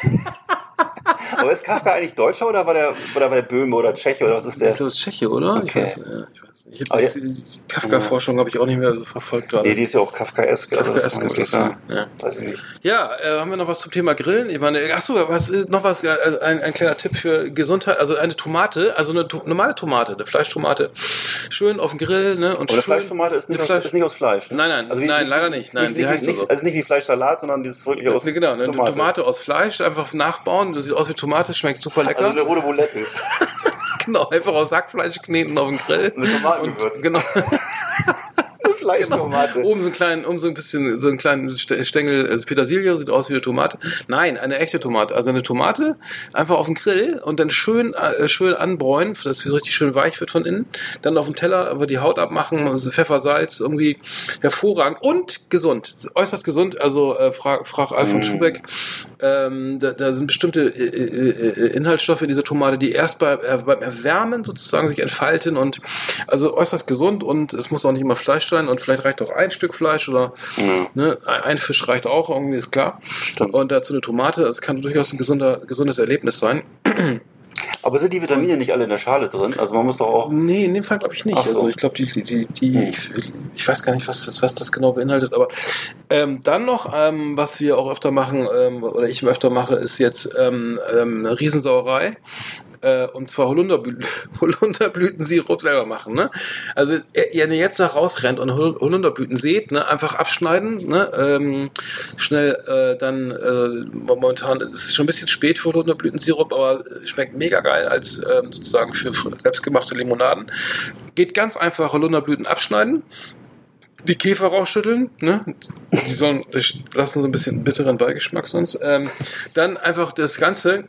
Aber ist Kafka eigentlich Deutscher oder war der, oder war der Böhme oder Tscheche oder was ist der? Ich glaube, es ist Tscheche, oder? Ich Okay. weiß, ja, ich weiß. Ich habe die Kafka-Forschung habe ich auch nicht mehr so verfolgt. gerade. Nee, die ist ja auch Kafkaesk. also Kafkaesk man ist sagen. ja. Weiß ich nicht. Ja, äh, haben wir noch was zum Thema Grillen? Ich meine, achso, was, äh, noch was, äh, ein, ein kleiner Tipp für Gesundheit. Also eine Tomate, also eine to normale Tomate, eine Fleischtomate, schön auf dem Grill. Ne, und Aber eine Fleischtomate ist nicht, aus, Fleisch- ist nicht aus Fleisch. Ne? Nein, nein, nein, leider nicht. Nein, die nicht, heißt nicht, so. Also nicht wie Fleischsalat, sondern dieses wirklich aus Nee, genau, eine Tomate. Tomate. aus Fleisch, einfach nachbauen. Das sieht aus wie Tomate, schmeckt super lecker. Also eine rote Boulette. genau, einfach aus Sackfleisch kneten auf dem Grill. Eine Tomatengewürz. Und, genau. Fleischtomate. Oben so ein kleinen, oben so ein bisschen, so einen kleinen St- Stängel also Petersilie, sieht aus wie eine Tomate. Nein, eine echte Tomate. Also eine Tomate einfach auf den Grill und dann schön, äh, schön anbräunen, dass es richtig schön weich wird von innen. Dann auf dem Teller aber die Haut abmachen, also Pfeffer, Salz, irgendwie hervorragend und gesund. Äußerst gesund. Also äh, frag, frag Alfons Schubeck. Ähm, da, da sind bestimmte äh, äh, äh, Inhaltsstoffe in dieser Tomate, die erst bei, äh, beim Erwärmen sozusagen sich entfalten und also äußerst gesund und es muss auch nicht immer Fleisch sein und vielleicht reicht auch ein Stück Fleisch oder ne, ein Fisch reicht auch irgendwie, ist klar. Stimmt. Und dazu eine Tomate, das kann durchaus ein gesunder, gesundes Erlebnis sein. Aber sind die Vitamine nicht alle in der Schale drin? Also man muss doch auch. Nee, in dem Fall glaube ich nicht. So. Also ich glaube, die, die, die, Hm. ich, ich weiß gar nicht, was das, was das genau beinhaltet, aber ähm, dann noch, ähm, was wir auch öfter machen, ähm, oder ich öfter mache, ist jetzt ähm, ähm, eine Riesensauerei. Äh, und zwar Holunderblü Holunderblütensirup selber machen. Ne? Also ihr- ihr jetzt da rausrennt und Hol- Holunderblüten seht, ne? einfach abschneiden, ne? ähm, schnell äh, dann äh, momentan ist es schon ein bisschen spät für Holunderblütensirup, aber schmeckt mega geil als ähm, sozusagen für fr- selbstgemachte Limonaden. Geht ganz einfach Holunderblüten abschneiden, die Käfer rausschütteln, ne? Die sollen, lassen so ein bisschen bitteren Beigeschmack sonst. Ähm, dann einfach das Ganze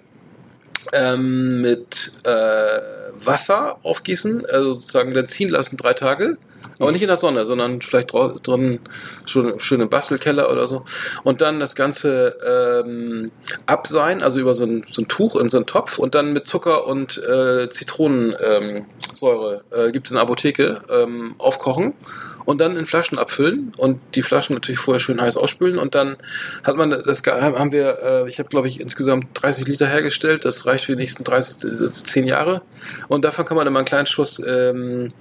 ähm, mit äh, Wasser aufgießen, also sozusagen dann ziehen lassen drei Tage. Aber nicht in der Sonne, sondern vielleicht drin schon schön im Bastelkeller oder so. Und dann das Ganze ähm, abseihen, also über so ein, so ein Tuch in so einen Topf und dann mit Zucker und äh, Zitronensäure ähm, Säure, äh, gibt es in der Apotheke, ähm, aufkochen und dann in Flaschen abfüllen und die Flaschen natürlich vorher schön heiß ausspülen. Und dann hat man das haben wir äh, ich habe glaube ich insgesamt 30 Liter hergestellt. Das reicht für die nächsten 30 äh, 10 Jahre. Und davon kann man immer einen kleinen Schuss ähm,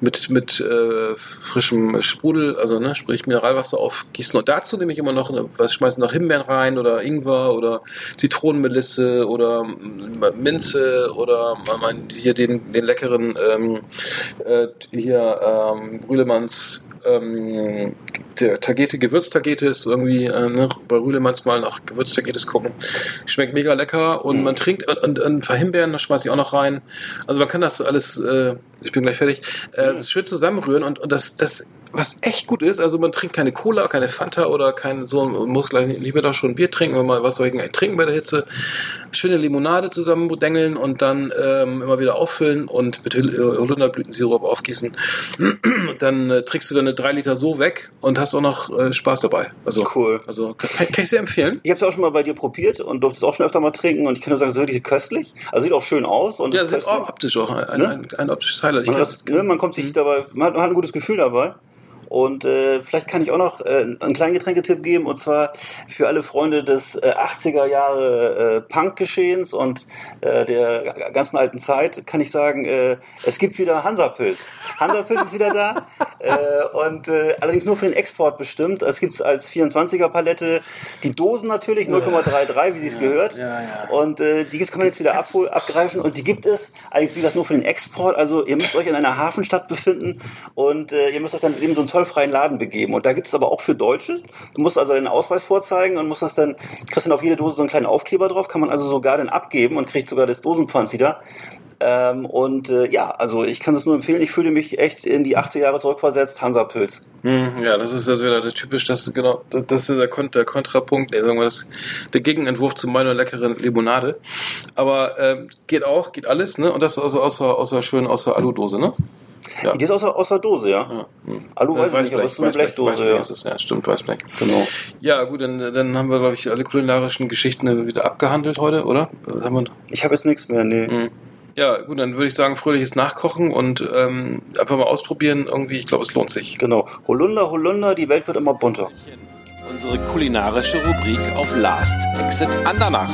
mit mit äh, frischem Sprudel also ne sprich Mineralwasser aufgießen. Und dazu nehme ich immer noch eine, was schmeißen noch Himbeeren rein oder Ingwer oder Zitronenmelisse oder mm, Minze oder man hier den den leckeren ähm, äh, hier ähm, Rühlemanns ähm, der Tagete, Gewürztagete ist irgendwie, äh, ne, bei Rühlemanns mal nach Gewürztagetes gucken. Schmeckt mega lecker und man trinkt und, und, und ein paar Himbeeren, das schmeiße ich auch noch rein. Also man kann das alles, äh, ich bin gleich fertig, äh, schön zusammenrühren und, und das, das, was echt gut ist, also man trinkt keine Cola, keine Fanta oder kein, so, man muss gleich nicht mehr da schon Bier trinken, wenn man was soll ich trinken bei der Hitze. Schöne Limonade zusammendengeln und dann ähm, immer wieder auffüllen und mit Hol- Holunderblütensirup aufgießen. dann äh, trinkst du deine drei Liter so weg und hast auch noch äh, Spaß dabei. Also, Cool. Also kann, kann ich sehr empfehlen. Ich habe es ja auch schon mal bei dir probiert und durfte es auch schon öfter mal trinken und ich kann nur sagen, es ist wirklich köstlich. Also sieht auch schön aus und Ja, das köstlich. auch optisch auch ein, Ne? ein, ein optisches Highlight. Man, hat, ne, man kommt sich dabei, man hat, man hat ein gutes Gefühl dabei. Und äh, vielleicht kann ich auch noch äh, einen kleinen Getränketipp geben, und zwar für alle Freunde des äh, 80er Jahre äh, Punk-Geschehens und äh, der ganzen alten Zeit, kann ich sagen, äh, es gibt wieder Hansapilz. Hansapilz ist wieder da und allerdings nur für den Export bestimmt. Es gibt es als 24er-Palette, die Dosen natürlich, 0,33, wie sie es gehört. ja, ja. Und die kann man jetzt wieder abhol, abgreifen und die gibt es allerdings, wie gesagt, nur für den Export. Also ihr müsst euch in einer Hafenstadt befinden und ihr müsst euch dann eben so einen zollfreien Laden begeben. Und da gibt es aber auch für Deutsche. Du musst also deinen Ausweis vorzeigen und musst das dann, kriegst dann auf jede Dose so einen kleinen Aufkleber drauf, kann man also sogar dann abgeben und kriegt sogar das Dosenpfand wieder. Ähm, und äh, ja, also ich kann das nur empfehlen. Ich fühle mich echt in die 80er Jahre zurückversetzt. Hansapilz. Hm, Ja, das ist also wieder der typisch, das ist genau, das, das ist der, Kon der Kontrapunkt, nee, sagen wir das, der Gegenentwurf zu meiner leckeren Limonade. Aber ähm, geht auch, geht alles, ne? Und das also außer, außer schön außer Aludose, ne? Ja. Die ist aus der, aus der Dose, ja. Ja. Hm. Alu Äh, weiß ich nicht, aber es ist eine Blechdose, Weißblech ja. ist es, ja, stimmt, Weißblech. Genau. Ja, gut, dann, dann haben wir, glaube ich, alle kulinarischen Geschichten wieder abgehandelt heute, oder? Ich habe jetzt nichts mehr, nee. Hm. Ja, gut, dann würde ich sagen, fröhliches Nachkochen und ähm, einfach mal ausprobieren. Irgendwie, ich glaube, es lohnt sich. Genau. Holunder, Holunder, die Welt wird immer bunter. Unsere kulinarische Rubrik auf Last Exit Andernach.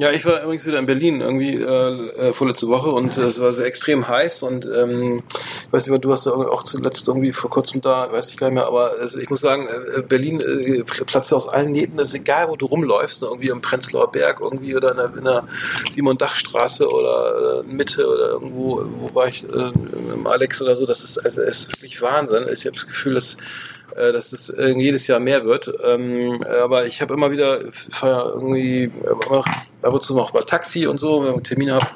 Ja, ich war übrigens wieder in Berlin irgendwie äh, äh, vorletzte Woche und äh, es war sehr extrem heiß und ähm, ich weiß nicht, du warst ja auch zuletzt irgendwie vor kurzem da, weiß ich gar nicht mehr, aber es, ich muss sagen, äh, Berlin äh, platzt aus allen Nähten, es ist egal, wo du rumläufst, ne, irgendwie im Prenzlauer Berg irgendwie oder in der, in der Simon-Dach-Straße oder äh, Mitte oder irgendwo, wo war ich, äh, im Alex oder so, das ist, also, es ist wirklich Wahnsinn. Ich habe das Gefühl, dass äh, dass es äh, jedes Jahr mehr wird. Ähm, aber ich habe immer wieder, fahre irgendwie immer ab und zu noch mal Taxi und so, wenn ich Termine habe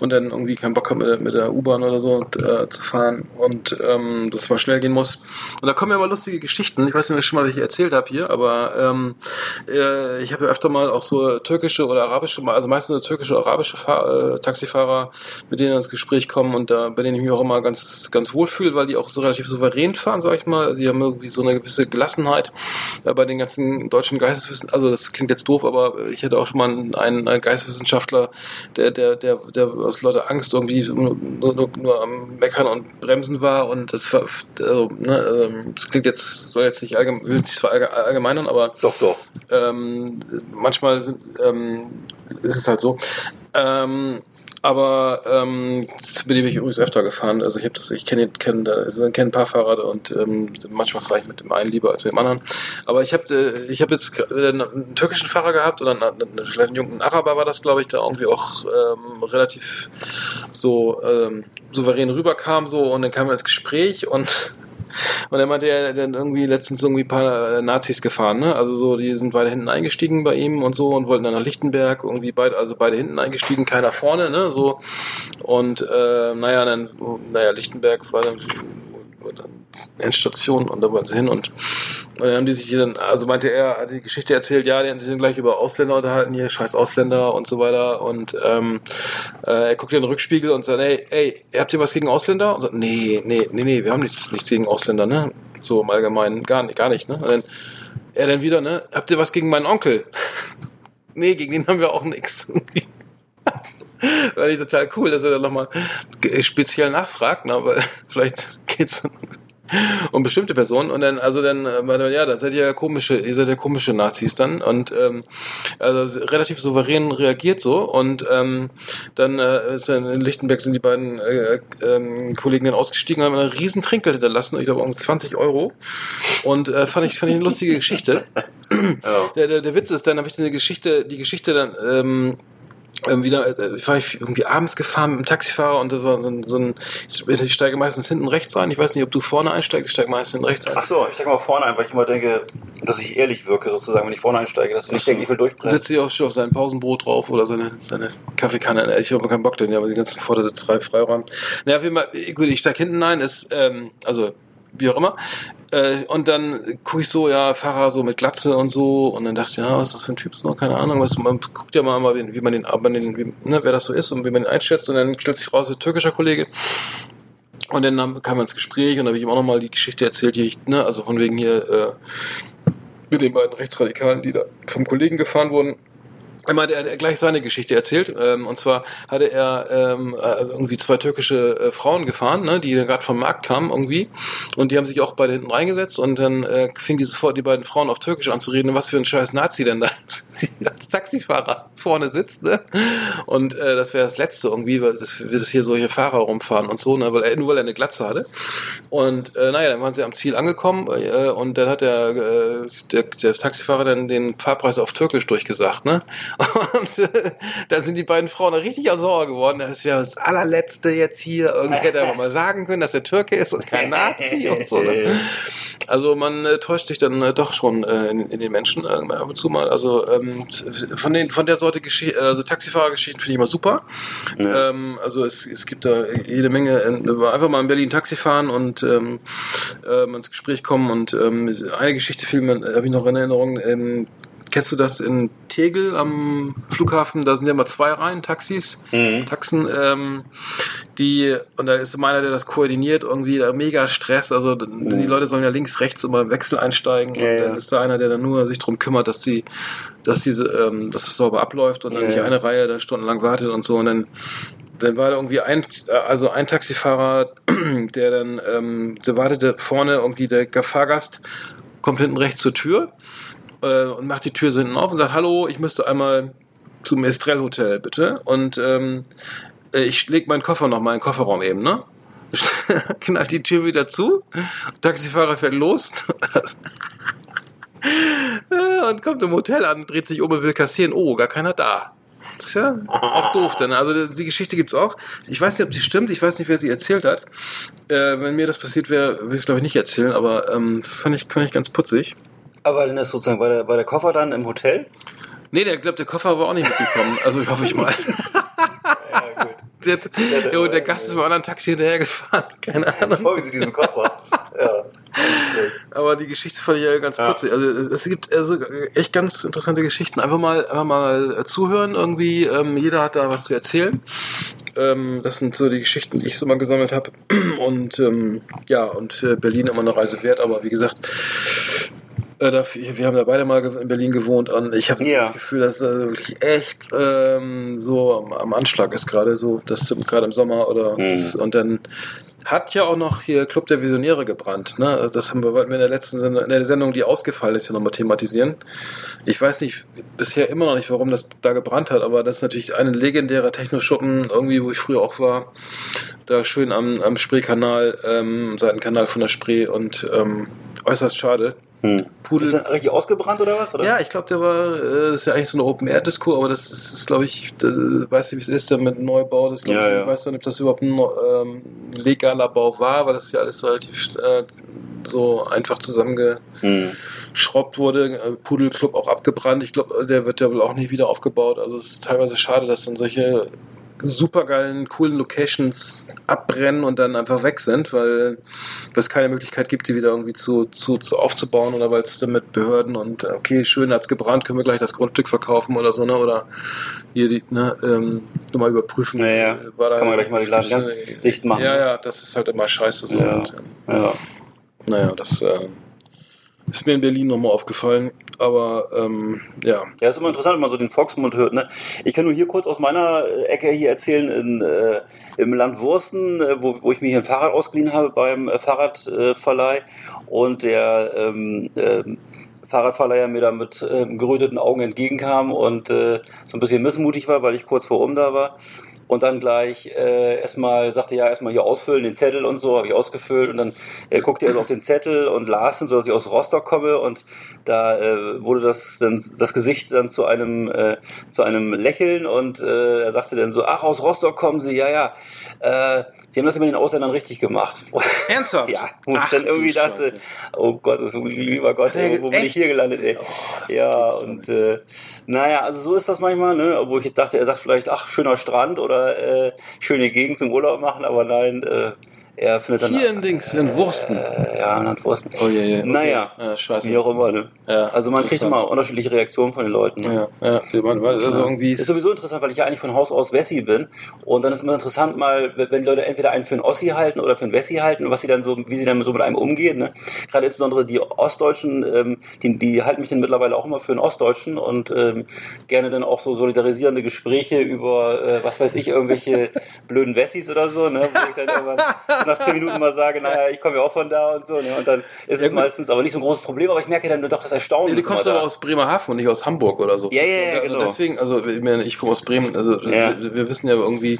und dann irgendwie keinen Bock habe, mit, mit der U-Bahn oder so äh, zu fahren und ähm, das mal schnell gehen muss. Und da kommen ja mal lustige Geschichten. Ich weiß nicht, ob ich schon mal welche erzählt habe hier, aber ähm, äh, ich habe ja öfter mal auch so türkische oder arabische, also meistens so türkische oder arabische Fahr äh, Taxifahrer, mit denen ins Gespräch kommen und da bei denen ich mich auch immer ganz ganz wohl fühle, weil die auch so relativ souverän fahren, sag ich mal. Also die haben irgendwie so eine gewisse Gelassenheit äh, bei den ganzen deutschen Geisteswissen. Also das klingt jetzt doof, aber ich hatte auch schon mal einen, einen Geisteswissenschaftler, der der der der aus Leute Angst irgendwie nur, nur, nur am Meckern und Bremsen war und das also, ne, ähm, das klingt jetzt soll jetzt nicht allgemein, will sich verallgemeinern, aber doch doch. Ähm, manchmal sind, ähm, ist es halt so. Ähm, aber ähm, bin ich übrigens öfter gefahren. Also ich habe das, ich kenne kenn, also kenn ein paar Fahrräder und ähm, manchmal fahre ich mit dem einen lieber als mit dem anderen. Aber ich habe äh, ich hab jetzt einen türkischen Fahrer gehabt oder einen, einen, einen jungen Araber war das, glaube ich, der irgendwie auch ähm, relativ so ähm, souverän rüberkam so und dann kam er ins Gespräch und und er meinte, er dann irgendwie letztens irgendwie ein paar äh, Nazis gefahren, ne? Also so, die sind beide hinten eingestiegen bei ihm und so und wollten dann nach Lichtenberg, irgendwie beide, also beide hinten eingestiegen, keiner vorne, ne? So. Und äh, naja, dann, naja, Lichtenberg war dann Endstation und da wollten sie hin und und dann haben die sich dann, also meinte er, hat die Geschichte erzählt, ja, die haben sich dann gleich über Ausländer unterhalten, hier scheiß Ausländer und so weiter. Und ähm, äh, er guckt in den Rückspiegel und sagt, ey, ey, habt ihr was gegen Ausländer? Und sagt, nee, nee, nee, nee, wir haben nichts, nichts gegen Ausländer, ne? So im Allgemeinen, gar nicht, gar nicht, ne? Und dann er dann wieder, ne, habt ihr was gegen meinen Onkel? nee, gegen den haben wir auch nichts. War ich total cool, dass er dann nochmal speziell nachfragt, ne? weil vielleicht geht's und bestimmte Personen. Und dann also dann äh, ja das seid ihr ja komische ihr seid ja komische Nazis dann. Und ähm, also relativ souverän reagiert so. Und ähm, dann äh, ist dann in Lichtenberg sind die beiden äh, äh, Kollegen dann ausgestiegen haben einen riesen Trinkgeld hinterlassen. Ich glaube um 20 Euro. Und äh, fand ich fand ich eine lustige Geschichte. Ja. der, der, der Witz ist dann habe ich eine Geschichte die Geschichte dann ähm, wieder, äh, ich war irgendwie abends gefahren mit dem Taxifahrer und das war so ein, so ein, ich steige meistens hinten rechts ein. Ich weiß nicht, ob du vorne einsteigst, ich steige meistens hinten rechts ein. Ach so, ich steige mal vorne ein, weil ich immer denke, dass ich ehrlich wirke, sozusagen, wenn ich vorne einsteige, dass ich nicht denke, ich will durchbrennen. Setzt sich auch schon auf sein Pausenbrot drauf oder seine, seine Kaffeekanne. Ich habe keinen Bock, denn ja, aber die ganzen Vordersitz frei, Freiraum. Naja, auf jeden Fall, gut, ich steige hinten ein, ist, ähm, also, wie auch immer. Äh, und dann gucke ich so, ja, Fahrer so mit Glatze und so. Und dann dachte ich, ja, was ist das für ein Typ? So, keine Ahnung. Was, man guckt ja mal, wie, wie man den, wie, ne, wer das so ist und wie man den einschätzt. Und dann stellt sich raus, ein türkischer Kollege. Und dann kam man ins Gespräch und da habe ich ihm auch nochmal die Geschichte erzählt, die ich, ne, also von wegen hier äh, mit den beiden Rechtsradikalen, die da vom Kollegen gefahren wurden. Er meinte, er hat gleich seine Geschichte erzählt. Ähm, und zwar hatte er ähm, äh, irgendwie zwei türkische äh, Frauen gefahren, ne, die gerade vom Markt kamen irgendwie. Und die haben sich auch beide hinten reingesetzt. Und dann äh, fing die sofort die beiden Frauen auf Türkisch anzureden, was für ein scheiß Nazi denn da als Taxifahrer vorne sitzt. Ne? Und äh, das wäre das Letzte irgendwie, weil das, das hier solche Fahrer rumfahren und so, ne, weil er, nur weil er eine Glatze hatte. Und äh, naja, dann waren sie am Ziel angekommen äh, und dann hat der, äh, der, der Taxifahrer dann den Fahrpreis auf Türkisch durchgesagt. Ne? Und äh, dann sind die beiden Frauen richtig sauer geworden. Das wäre das allerletzte jetzt hier. Irgendwie hätte er einfach mal sagen können, dass er Türke ist und kein Nazi und so. Ne? Also man äh, täuscht sich dann äh, doch schon äh, in, in, den Menschen äh, ab und zu mal. Also ähm, von, den, von der Sorte Gesch also Taxifahrergeschichten finde ich immer super. Ja. Ähm, also es, es gibt da jede Menge. Äh, einfach mal in Berlin Taxi fahren und ähm, äh, ins Gespräch kommen. Und ähm, eine Geschichte habe ich noch in Erinnerung. Kennst du das in Tegel am Flughafen? Da sind ja immer zwei Reihen Taxis, mhm. Taxen, ähm, die, und da ist immer einer, der das koordiniert, irgendwie mega Stress. Also mhm. die Leute sollen ja links, rechts immer im Wechsel einsteigen. Ja, und dann ja. ist da einer, der dann nur sich darum kümmert, dass die, dass diese, ähm, dass es sauber abläuft und dann ja, nicht eine Reihe da stundenlang wartet und so. Und dann dann war da irgendwie ein, also ein Taxifahrer, der dann, ähm, der wartete vorne irgendwie der Fahrgast kommt hinten rechts zur Tür äh, und macht die Tür so hinten auf und sagt, hallo, ich müsste einmal zum Estrell Hotel, bitte. Und ähm, äh, ich leg meinen Koffer noch mal in den Kofferraum eben, ne? Knallt die Tür wieder zu. Taxifahrer fährt los. Und kommt im Hotel an, dreht sich um und will kassieren. Oh, gar keiner da. Ist ja auch doof dann. Also die Geschichte gibt's auch. Ich weiß nicht, ob die stimmt. Ich weiß nicht, wer sie erzählt hat. Äh, wenn mir das passiert wäre, würde ich es glaube ich nicht erzählen. Aber ähm, fand, ich, fand ich ganz putzig. Aber dann ist sozusagen, war der, war der Koffer dann im Hotel? Nee, der glaubt, der Koffer war auch nicht mitgekommen. Also hoffe ich mal. Ja, gut. Der, der, der, der Gast ist mit einem anderen Taxi hinterhergefahren. Keine Ahnung. Folgen Sie diesem Koffer. Ja. Aber die Geschichte fand ich ja ganz putzig. Also es gibt also echt ganz interessante Geschichten. Einfach mal, einfach mal zuhören irgendwie. Ähm, jeder hat da was zu erzählen. Ähm, das sind so die Geschichten, die ich so mal gesammelt habe. Und ähm, ja, und äh, Berlin immer eine Reise wert. Aber wie gesagt, äh, da, wir haben da beide mal in Berlin gewohnt und ich habe Ja. das Gefühl, dass äh, wirklich echt ähm, so am, am Anschlag ist gerade so, das gerade im Sommer oder das, und dann hat ja auch noch hier Club der Visionäre gebrannt. Ne? Das haben wir, wollten wir in der letzten Sendung, in der Sendung, die ausgefallen ist, ja nochmal thematisieren. Ich weiß nicht, bisher immer noch nicht, warum das da gebrannt hat, aber das ist natürlich ein legendärer Techno-Schuppen, irgendwie, wo ich früher auch war. Da schön am, am Spreekanal, ähm, Seitenkanal von der Spree und ähm, äußerst schade. Hm. Pudel- Ist das richtig ausgebrannt oder was? Oder? Ja, ich glaube, der war, äh, das ist ja eigentlich so eine Open-Air-Disco, aber das ist, ist glaube ich, da, weißt du, wie es ist, da mit Neubau, das glaube Ja, ich, ja. ich weiß nicht, ob das überhaupt ein ähm, legaler Bau war, weil das ja alles relativ äh, so einfach zusammengeschraubt Hm. wurde. Äh, Pudelclub auch abgebrannt. Ich glaube, der wird ja wohl auch nicht wieder aufgebaut. Also es ist teilweise schade, dass dann solche supergeilen, coolen Locations abbrennen und dann einfach weg sind, weil es keine Möglichkeit gibt, die wieder irgendwie zu, zu, zu aufzubauen oder weil es dann mit Behörden und äh, okay, schön hat's gebrannt, können wir gleich das Grundstück verkaufen oder so, ne? Oder hier die, ne, ähm, nochmal überprüfen. Naja, äh, war da- kann man gleich mal die Laden ganz dicht machen. Ja, ja, das ist halt immer scheiße so. Ja. Und, ähm, Ja. naja, das äh, ist mir in Berlin nochmal aufgefallen. Aber ähm, ja, Ja, ist immer interessant, wenn man so den Volksmund hört. Ne? Ich kann nur hier kurz aus meiner äh, Ecke hier erzählen, in, äh, im Land Wursten, äh, wo, wo ich mir hier ein Fahrrad ausgeliehen habe beim äh, Fahrradverleih und der ähm, ähm, Fahrradverleiher mir da mit ähm, geröteten Augen entgegenkam und äh, so ein bisschen missmutig war, weil ich kurz vor um da war. Und dann gleich äh, erstmal sagte, ja, erstmal hier ausfüllen, den Zettel und so, habe ich ausgefüllt. Und dann äh, guckte er so auf den Zettel und las ihn, so dass ich aus Rostock komme. Und da äh, wurde das dann das Gesicht dann zu einem äh, zu einem Lächeln und äh, er sagte dann so, ach, aus Rostock kommen Sie, ja, ja. Äh, Sie haben das immer den Ausländern richtig gemacht. Ernsthaft? ja, und Ach, dann irgendwie dachte, Scheiße. oh Gott, das, lieber Gott, ey, wo bin echt? ich hier gelandet, ey. das ja, und äh, naja, also so ist das manchmal, ne? Obwohl ich jetzt dachte, er sagt vielleicht, ach, schöner Strand oder äh, schöne Gegend zum Urlaub machen, aber nein, äh, er findet dann hier in Dings, in Wursten. äh, ja, in Antworten. Oh je, je. Okay. Naja, Ja, scheiße. wie auch immer, ne? Ja, also man kriegt immer unterschiedliche Reaktionen von den Leuten. Ne? Ja, ja, also irgendwie Ist sowieso interessant, weil ich ja eigentlich von Haus aus Wessi bin. Und dann ist immer interessant, mal, wenn die Leute entweder einen für einen Ossi halten oder für einen Wessi halten und was sie dann so, wie sie dann so mit einem umgehen. Ne? Gerade insbesondere die Ostdeutschen, ähm, die, die halten mich dann mittlerweile auch immer für einen Ostdeutschen und ähm, gerne dann auch so solidarisierende Gespräche über, äh, was weiß ich, irgendwelche blöden Wessis oder so, ne? wo ich dann irgendwann so nach zehn Minuten mal sage, naja, ich komme ja auch von da und so. Ne? Und dann ist es gut. meistens aber nicht so ein großes Problem, aber ich merke dann doch das Erstaunen. Ja, du kommst aber da. aus Bremerhaven und nicht aus Hamburg oder so. Ja, ja, ja, genau. Deswegen, also ich, meine, ich komme aus Bremen, also Ja. wir, wir wissen ja irgendwie,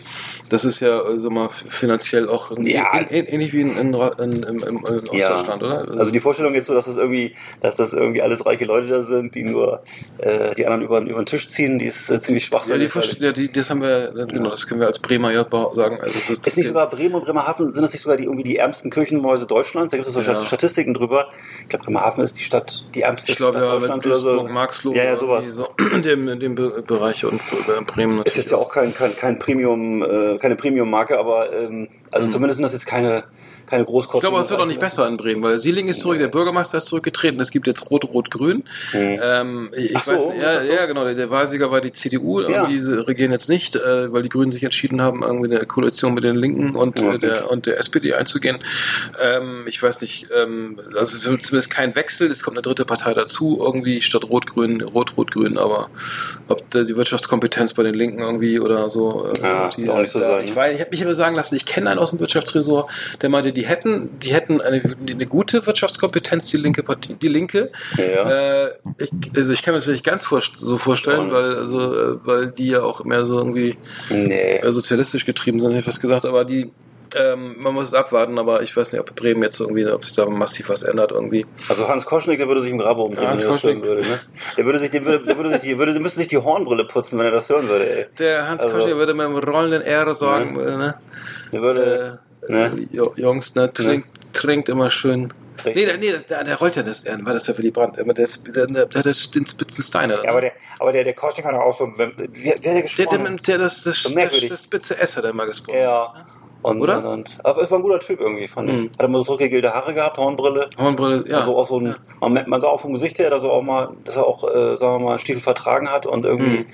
das ist ja also mal finanziell auch Ja. ähn- ähn- ähnlich wie in, in, in, in, in, in Ostdeutschland, oder? Also die Vorstellung jetzt so, dass das irgendwie, dass das irgendwie alles reiche Leute da sind, die nur äh, die anderen über, über den Tisch ziehen, die ist äh, ziemlich ja, schwachsinnig. die, ja, die, das haben wir, genau, das können wir als Bremer ja sagen. Also das ist, ist nicht sogar Bremen und Bremerhaven, sind das nicht sogar die irgendwie die ärmsten Kirchenmäuse Deutschlands? Da gibt es so Ja. Statistiken drüber. Ich glaube, Bremerhaven ist die Stadt, die ärmste ich glaube Stadt ja, mit Deutschlands oder so. Duisburg, Marxloh, Ja, ja, sowas. So, in dem, in dem Be- Bereich und äh, Bremen Ist jetzt ja auch kein, kein, kein Premium, äh, keine Premium-Marke, aber ähm, also zumindest sind das jetzt keine, keine Ich Großkosten. glaube, es wird auch nicht besser in Bremen, weil Sieling ist zurück, der Bürgermeister ist zurückgetreten, es gibt jetzt Rot-Rot-Grün. Ähm, ich Ach so, weiß, ja, so? ja, genau, der, der Wahlsieger war die CDU, irgendwie sie regieren jetzt nicht, äh, weil die Grünen sich entschieden haben, irgendwie eine Koalition mit den Linken und, Ja, äh, der, und der SPD einzugehen. Ähm, ich weiß nicht, ähm, also es ist zumindest kein Wechsel, es kommt eine dritte Partei dazu, irgendwie statt Rot-Grün, Rot-Rot-Grün, aber ob die Wirtschaftskompetenz bei den Linken irgendwie oder so. Äh, Ja, die, auch nicht so sein, ich, ne? weiß, ich habe mich aber sagen lassen, ich kenne einen aus dem Wirtschaftsresort, der meinte, die hätten, die hätten eine, eine gute Wirtschaftskompetenz, die linke Partie, die Linke. Ja. Äh, ich, also ich kann mir das nicht ganz vor, so vorstellen, weil, also, äh, weil die ja auch mehr so irgendwie Nee. äh, sozialistisch getrieben sind, hätte ich was gesagt, aber die, ähm, man muss es abwarten, aber ich weiß nicht, ob Bremen jetzt irgendwie, ob sich da massiv was ändert irgendwie. Also Hans Koschnick, der würde sich im Grabe umdrehen, wenn er das hören würde. Ne? Der würde sich, der würde, der würde sich, die, würde, müsste sich die Hornbrille putzen, wenn er das hören würde. Ey. Der Hans Also- Koschnick würde mit einem rollenden R sagen, äh, ne? Der würde, Äh, ne? Jungs, ne, trinkt, trinkt immer schön. Richtig. Nee, der, nee das, der, der rollt ja das R, war das ja Willy Brandt. Aber der, der, der, der hat den spitzen Steiner. Ja, aber der, aber der, der Koschnik hat auch so, wer, wer hat der der, gesprochen? der, der, das, das, das, merkwürdig. das spitze S hat er mal gesprochen. Ja. Und, Oder? Und, aber es war ein guter Typ irgendwie, fand ich. Hat immer so zurückgegelte Haare gehabt, Hornbrille. Hornbrille, ja. Also auch so ein, man, merkt- man sah auch vom Gesicht her, dass er auch mal, dass er auch, äh, sagen wir mal, Stiefel vertragen hat und irgendwie,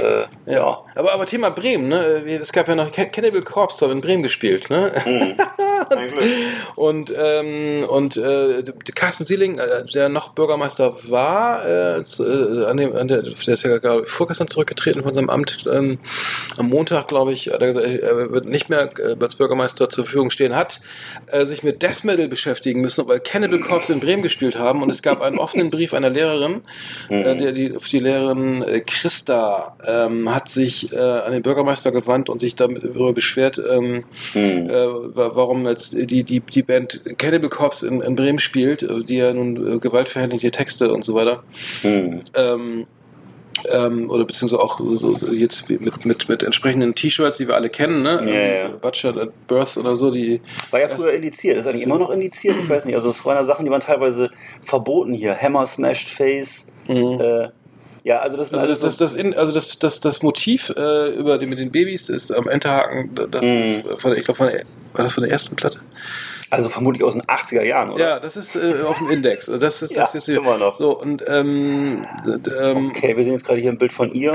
äh, ja. Aber, aber Thema Bremen, ne? Es gab ja noch Can- Cannibal Corpse, hat in Bremen gespielt, ne? Ein Glück. Und, ähm, und äh, Carsten Sieling, äh, der noch Bürgermeister war, äh, äh, an dem, an der, der ist ja gerade vorgestern zurückgetreten von seinem Amt, ähm, am Montag, glaube ich, hat er gesagt, er wird nicht mehr äh, als Bürgermeister zur Verfügung stehen, hat äh, sich mit Death Metal beschäftigen müssen, weil Cannibal Corpse in Bremen gespielt haben und es gab einen offenen Brief einer Lehrerin, äh, der, die, die Lehrerin äh, Christa ähm, hat sich äh, an den Bürgermeister gewandt und sich darüber beschwert, ähm, äh, wa- warum jetzt die, die, die Band Cannibal Corpse in, in Bremen spielt, äh, die ja nun äh, gewaltverherrliche Texte und so weiter. Hm. Ähm, ähm, oder beziehungsweise auch so, so jetzt mit, mit, mit entsprechenden T-Shirts, die wir alle kennen, ne? Ja, ja. Butcher at Birth oder so, die War ja früher indiziert. Ist eigentlich immer noch indiziert? Ich weiß nicht. Also, es waren ja Sachen, die waren teilweise verboten hier. Hammer, Smashed Face. Äh, ja, also, das Also das, das, das, in, also das, das, das Motiv äh, über die, mit den Babys ist am Enterhaken, das Mhm. ist von der, ich glaube, war das von der ersten Platte? Also vermutlich aus den 80er Jahren, oder? Ja, das ist äh, auf dem Index. Das ist das Ja, ist immer noch. So und ähm, d- ähm, Okay, wir sehen jetzt gerade hier ein Bild von ihr.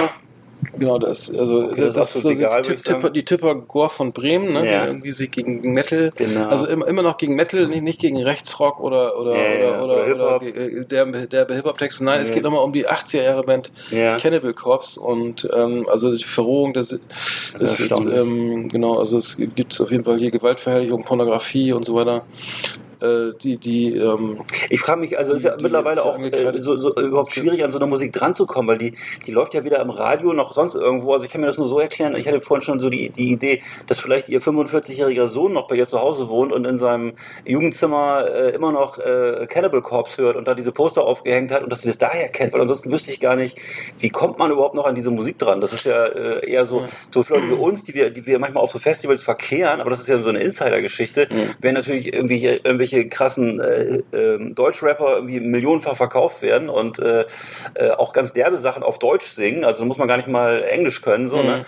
Genau das. Also Okay, das das, ist so die, egal, sagen. Tipper, die Tipper Gore von Bremen, ne? Ja. Die irgendwie sich gegen Metal, Genau. also immer, immer noch gegen Metal, nicht, nicht gegen Rechtsrock oder oder Ja, ja, oder, oder, oder oder äh, der der Hip Hop Texte. Nein, es Ja. geht nochmal um die 80er Jahre Band Ja. Cannibal Corpse und ähm, also die Verrohung des, Das ist ähm, genau, also es gibt auf jeden Fall hier Gewaltverherrlichung, Pornografie und so weiter. Äh, die die ähm, Ich frage mich, also es ist ja Die- die mittlerweile auch äh, so, so überhaupt schwierig, an so eine Musik dran zu kommen, weil die, die läuft ja weder im Radio noch sonst irgendwo. Also ich kann mir das nur so erklären. Ich hatte vorhin schon so die, die Idee, dass vielleicht ihr 45-jähriger Sohn noch bei ihr zu Hause wohnt und in seinem Jugendzimmer äh, immer noch äh, Cannibal Corpse hört und da diese Poster aufgehängt hat und dass sie das daher kennt, weil ansonsten wüsste ich gar nicht, wie kommt man überhaupt noch an diese Musik dran? Das ist ja äh, eher so, so für uns, die wir, die wir manchmal auf so Festivals verkehren, aber das ist ja so eine Insider-Geschichte, wenn natürlich irgendwie hier irgendwelche krassen äh, äh, Deutschrapper irgendwie millionenfach verkauft werden und äh, äh, auch ganz derbe Sachen auf Deutsch singen, also muss man gar nicht mal Englisch können, so, ne?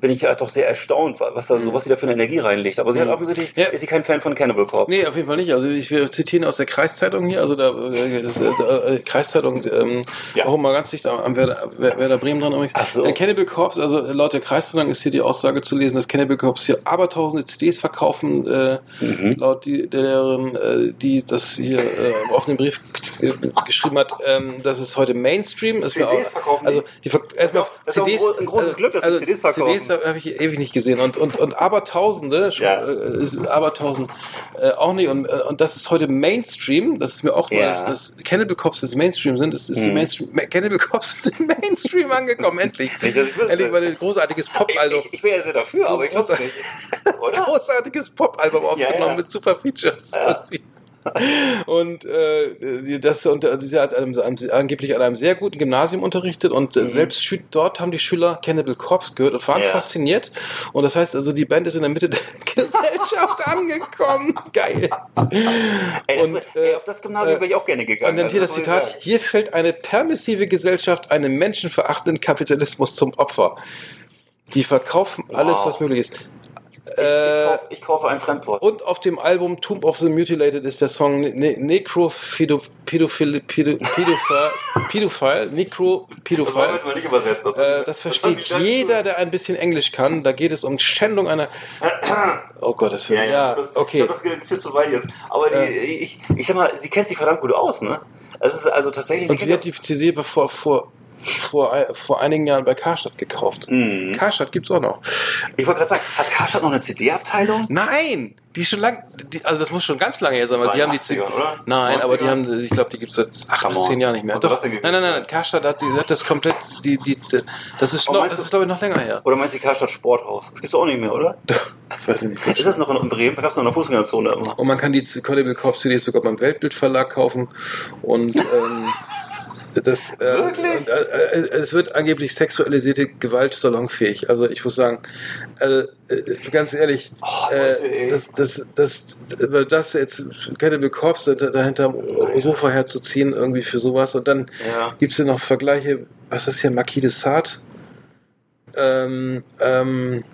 Bin ich ja doch sehr erstaunt, was da so, was sie da für eine Energie reinlegt. Aber sie hat offensichtlich, Ja. ist sie kein Fan von Cannibal Corpse. Nee, auf jeden Fall nicht. Also ich will zitieren aus der Kreiszeitung hier, also da äh, das, äh, äh, Kreiszeitung, ähm, Ja. auch mal ganz dicht am, am Werder, Werder Bremen dran übrigens. Ach so. Äh, Cannibal Corpse, also laut der Kreiszeitung ist hier die Aussage zu lesen, dass Cannibal Corpse hier abertausende CDs verkaufen, äh, Mhm. laut die, der Lehrerin, äh, die das hier äh, auf den Brief geschrieben hat, ähm, dass es heute Mainstream ist. CDs verkaufen die? Also die ver erstmal das ist auch ein gro- ein großes Glück, dass die CDs verkaufen. CDs habe ich ewig nicht gesehen und und und abertausende Ja. äh, abertausend äh, auch nicht und, äh, und das ist heute Mainstream das ist mir auch Ja. dass, dass Cannibal Cops das Mainstream sind es ist die Mainstream Ma- Cannibal Cops sind im Mainstream angekommen endlich Nicht, ich endlich mal ein großartiges Pop-Album Ich, ich wäre ja sehr dafür, aber ich Großartig. nicht. Oder? großartiges Pop-Album aufgenommen ja. mit super Features irgendwie. Und äh, das und äh, sie hat einem, angeblich an einem sehr guten Gymnasium unterrichtet und äh, selbst schü- dort haben die Schüler Cannibal Corpse gehört und waren Ja. fasziniert. Und das heißt also, die Band ist in der Mitte der Gesellschaft angekommen. Geil. Ey, das, Und, ey, äh, auf das Gymnasium wäre ich auch gerne gegangen. Und dann hier das Also, ich Zitat, sagen. hier fällt eine permissive Gesellschaft einem menschenverachtenden Kapitalismus zum Opfer. Die verkaufen alles, Wow. was möglich ist. Ich, ich, kaufe, ich kaufe ein Fremdwort. Und auf dem Album Tomb of the Mutilated ist der Song ne Necro-Pädophile, Pädophile, Pädophile, Necro, Das wollen wir Pädophile. jetzt mal nicht übersetzt. Das, Äh, das versteht das- jeder, der ein bisschen Englisch kann. Da geht es um Schändung einer. Oh Gott, das Ja, wird. ja, Ja, das- Ich okay. glaube, das geht viel zu weit jetzt. Aber die, ich, ich sag mal, sie kennt sich verdammt gut aus, ne? Es ist also tatsächlich. Und sie hat die CD vor, vor, vor, vor einigen Jahren bei Karstadt gekauft. Mhm. Karstadt gibt's auch noch. ich wollte gerade sagen, hat Karstadt noch eine CD-Abteilung? Nein! Die ist schon lang, die, also das muss schon ganz lange her sein, weil die haben die 80ern, oder? Nein, aber die 90ern? haben, ich glaube, die gibt's seit acht Come bis zehn Jahren nicht mehr. Doch, nein, nein, nein, Karstadt hat, die, hat das komplett, die, die, das ist, noch, das ist glaube ich noch länger her. Oder meinst du die Karstadt Sporthaus? Das gibt's auch nicht mehr, oder? Das weiß ich nicht. Ist das noch in Bremen? Da gab's noch in der Fußgängerzone immer. Und man kann die Cannibal Corpse CDs sogar beim Weltbildverlag kaufen. Und ähm, das, äh, Wirklich? äh, äh, es wird angeblich sexualisierte Gewalt salonfähig. Also ich muss sagen, äh, äh, ganz ehrlich, Oh, Leute, äh, das, das, das, das, jetzt Cannibal Corpse da- dahinter am Sofa herzuziehen, irgendwie für sowas. Und dann Ja. gibt's ja noch Vergleiche, was ist hier, Marquis de Sade? Ähm, ähm,